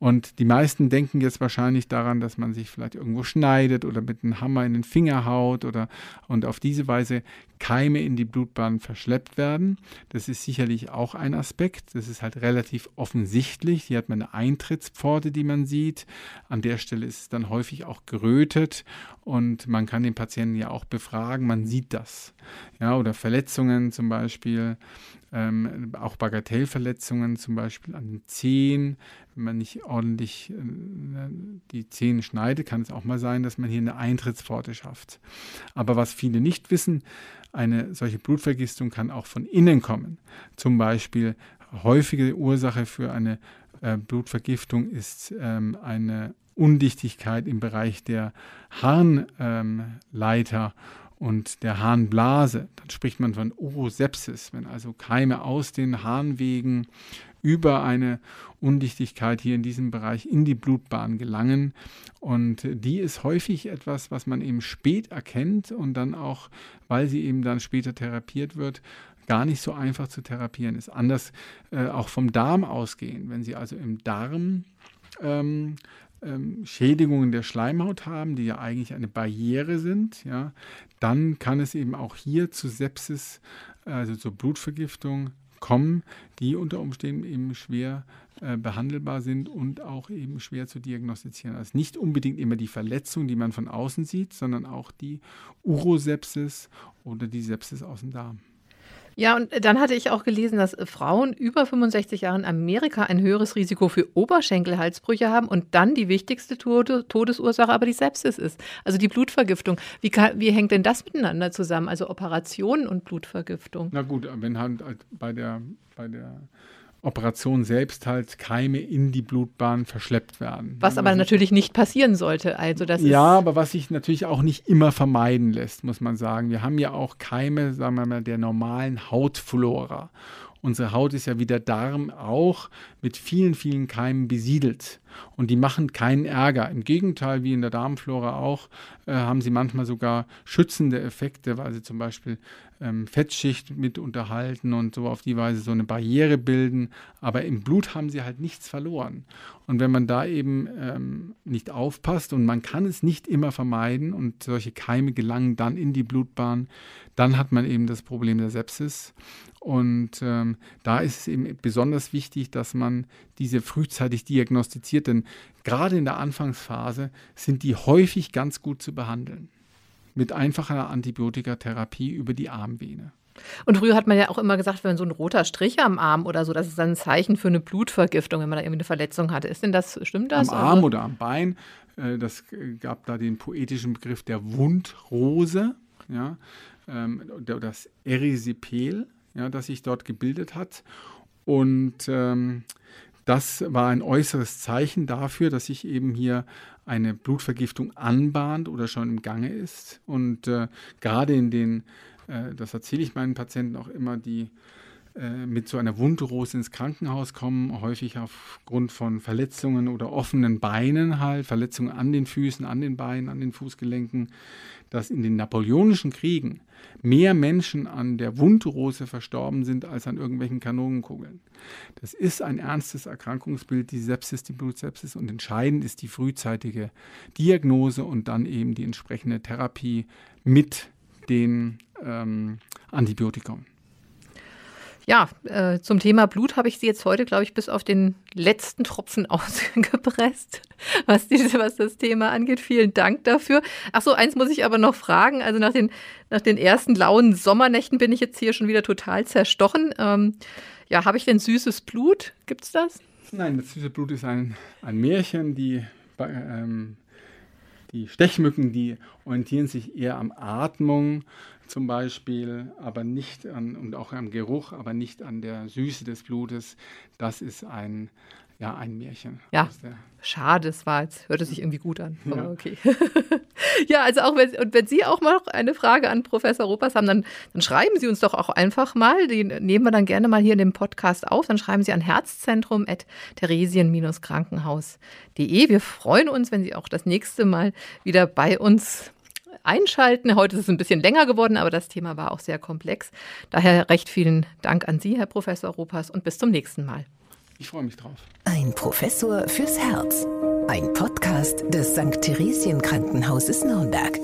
Und die meisten denken jetzt wahrscheinlich daran, dass man sich vielleicht irgendwo schneidet oder mit einem Hammer in den Finger haut oder und auf diese Weise Keime in die Blutbahn verschleppt werden. Das ist sicherlich auch ein Aspekt. Das ist halt relativ offensichtlich. Hier hat man eine Eintrittspforte, die man sieht. An der Stelle ist es dann häufig auch gerötet und man kann den Patienten ja auch befragen. Man sieht das. Ja, oder Verletzungen zum Beispiel ähm, auch Bagatellverletzungen zum Beispiel an den Zehen. Wenn man nicht ordentlich äh, die Zähne schneidet, kann es auch mal sein, dass man hier eine Eintrittspforte schafft. Aber was viele nicht wissen, eine solche Blutvergiftung kann auch von innen kommen. Zum Beispiel häufige Ursache für eine äh, Blutvergiftung ist ähm, eine Undichtigkeit im Bereich der Harnleiter und der Harnblase. Dann spricht man von Urosepsis, wenn also Keime aus den Harnwegen über eine Undichtigkeit hier in diesem Bereich in die Blutbahn gelangen. Und die ist häufig etwas, was man eben spät erkennt und dann auch, weil sie eben dann später therapiert wird, gar nicht so einfach zu therapieren ist. Anders äh, auch vom Darm ausgehen. Wenn Sie also im Darm ähm, ähm, Schädigungen der Schleimhaut haben, die ja eigentlich eine Barriere sind, ja, dann kann es eben auch hier zu Sepsis, also zur Blutvergiftung kommen, die unter Umständen eben schwer äh, behandelbar sind und auch eben schwer zu diagnostizieren. Also nicht unbedingt immer die Verletzung, die man von außen sieht, sondern auch die Urosepsis oder die Sepsis aus dem Darm. Ja, und dann hatte ich auch gelesen, dass Frauen über 65 Jahren in Amerika ein höheres Risiko für Oberschenkelhalsbrüche haben und dann die wichtigste Tode, Todesursache aber die Sepsis ist, also die Blutvergiftung. Wie, kann, wie hängt denn das miteinander zusammen, also Operationen und Blutvergiftung? Na gut, wenn halt bei der, bei der Operation selbst halt Keime in die Blutbahn verschleppt werden. Was aber natürlich nicht passieren sollte. Also das ja, aber was sich natürlich auch nicht immer vermeiden lässt, muss man sagen. Wir haben ja auch Keime, sagen wir mal, der normalen Hautflora. Unsere Haut ist ja wie der Darm auch mit vielen, vielen Keimen besiedelt. Und die machen keinen Ärger. Im Gegenteil, wie in der Darmflora auch, äh, haben sie manchmal sogar schützende Effekte, weil sie zum Beispiel ähm, Fettschicht mit unterhalten und so auf die Weise so eine Barriere bilden. Aber im Blut haben sie halt nichts verloren. Und wenn man da eben ähm, nicht aufpasst und man kann es nicht immer vermeiden und solche Keime gelangen dann in die Blutbahn, dann hat man eben das Problem der Sepsis. Und ähm, da ist es eben besonders wichtig, dass man diese frühzeitig diagnostiziert, denn gerade in der Anfangsphase sind die häufig ganz gut zu behandeln. Mit einfacher Antibiotikatherapie über die Armvene. Und früher hat man ja auch immer gesagt, wenn so ein roter Strich am Arm oder so, das ist dann ein Zeichen für eine Blutvergiftung, wenn man da irgendwie eine Verletzung hatte. Ist denn das, stimmt das? Am Arm oder, oder am Bein. Äh, das gab da den poetischen Begriff der Wundrose, ja, ähm, das Erisipel ja, das sich dort gebildet hat. Und ähm, das war ein äußeres Zeichen dafür, dass sich eben hier eine Blutvergiftung anbahnt oder schon im Gange ist. Und äh, gerade in den, äh, das erzähle ich meinen Patienten auch immer, die mit so einer Wundrose ins Krankenhaus kommen, häufig aufgrund von Verletzungen oder offenen Beinen halt, Verletzungen an den Füßen, an den Beinen, an den Fußgelenken, dass in den napoleonischen Kriegen mehr Menschen an der Wundrose verstorben sind als an irgendwelchen Kanonenkugeln. Das ist ein ernstes Erkrankungsbild, die Sepsis, die Blutsepsis und entscheidend ist die frühzeitige Diagnose und dann eben die entsprechende Therapie mit den ähm, Antibiotika. Ja, äh, zum Thema Blut habe ich Sie jetzt heute, glaube ich, bis auf den letzten Tropfen ausgepresst, was, diese, was das Thema angeht. Vielen Dank dafür. Ach so, eins muss ich aber noch fragen. Also nach den, nach den ersten lauen Sommernächten bin ich jetzt hier schon wieder total zerstochen. Ähm, ja, habe ich denn süßes Blut? Gibt es das? Nein, das süße Blut ist ein, ein Märchen, die ähm, die Stechmücken, die orientieren sich eher am Atmung zum Beispiel, aber nicht an, und auch am Geruch, aber nicht an der Süße des Blutes. Das ist ein, ja, ein Märchen. Ja, schade, es war jetzt, hörte sich irgendwie gut an. Ja. okay. ja, also auch wenn, und wenn Sie auch mal noch eine Frage an Professor Ropas haben, dann, dann schreiben Sie uns doch auch einfach mal. Die nehmen wir dann gerne mal hier in dem Podcast auf. Dann schreiben Sie an herzzentrum.theresien-krankenhaus.de. Wir freuen uns, wenn Sie auch das nächste Mal wieder bei uns einschalten. Heute ist es ein bisschen länger geworden, aber das Thema war auch sehr komplex. Daher recht vielen Dank an Sie, Herr Professor Ropas, und bis zum nächsten Mal. Ich freue mich drauf. Ein Professor fürs Herz. Ein Podcast des St. Theresien Krankenhauses Nürnberg.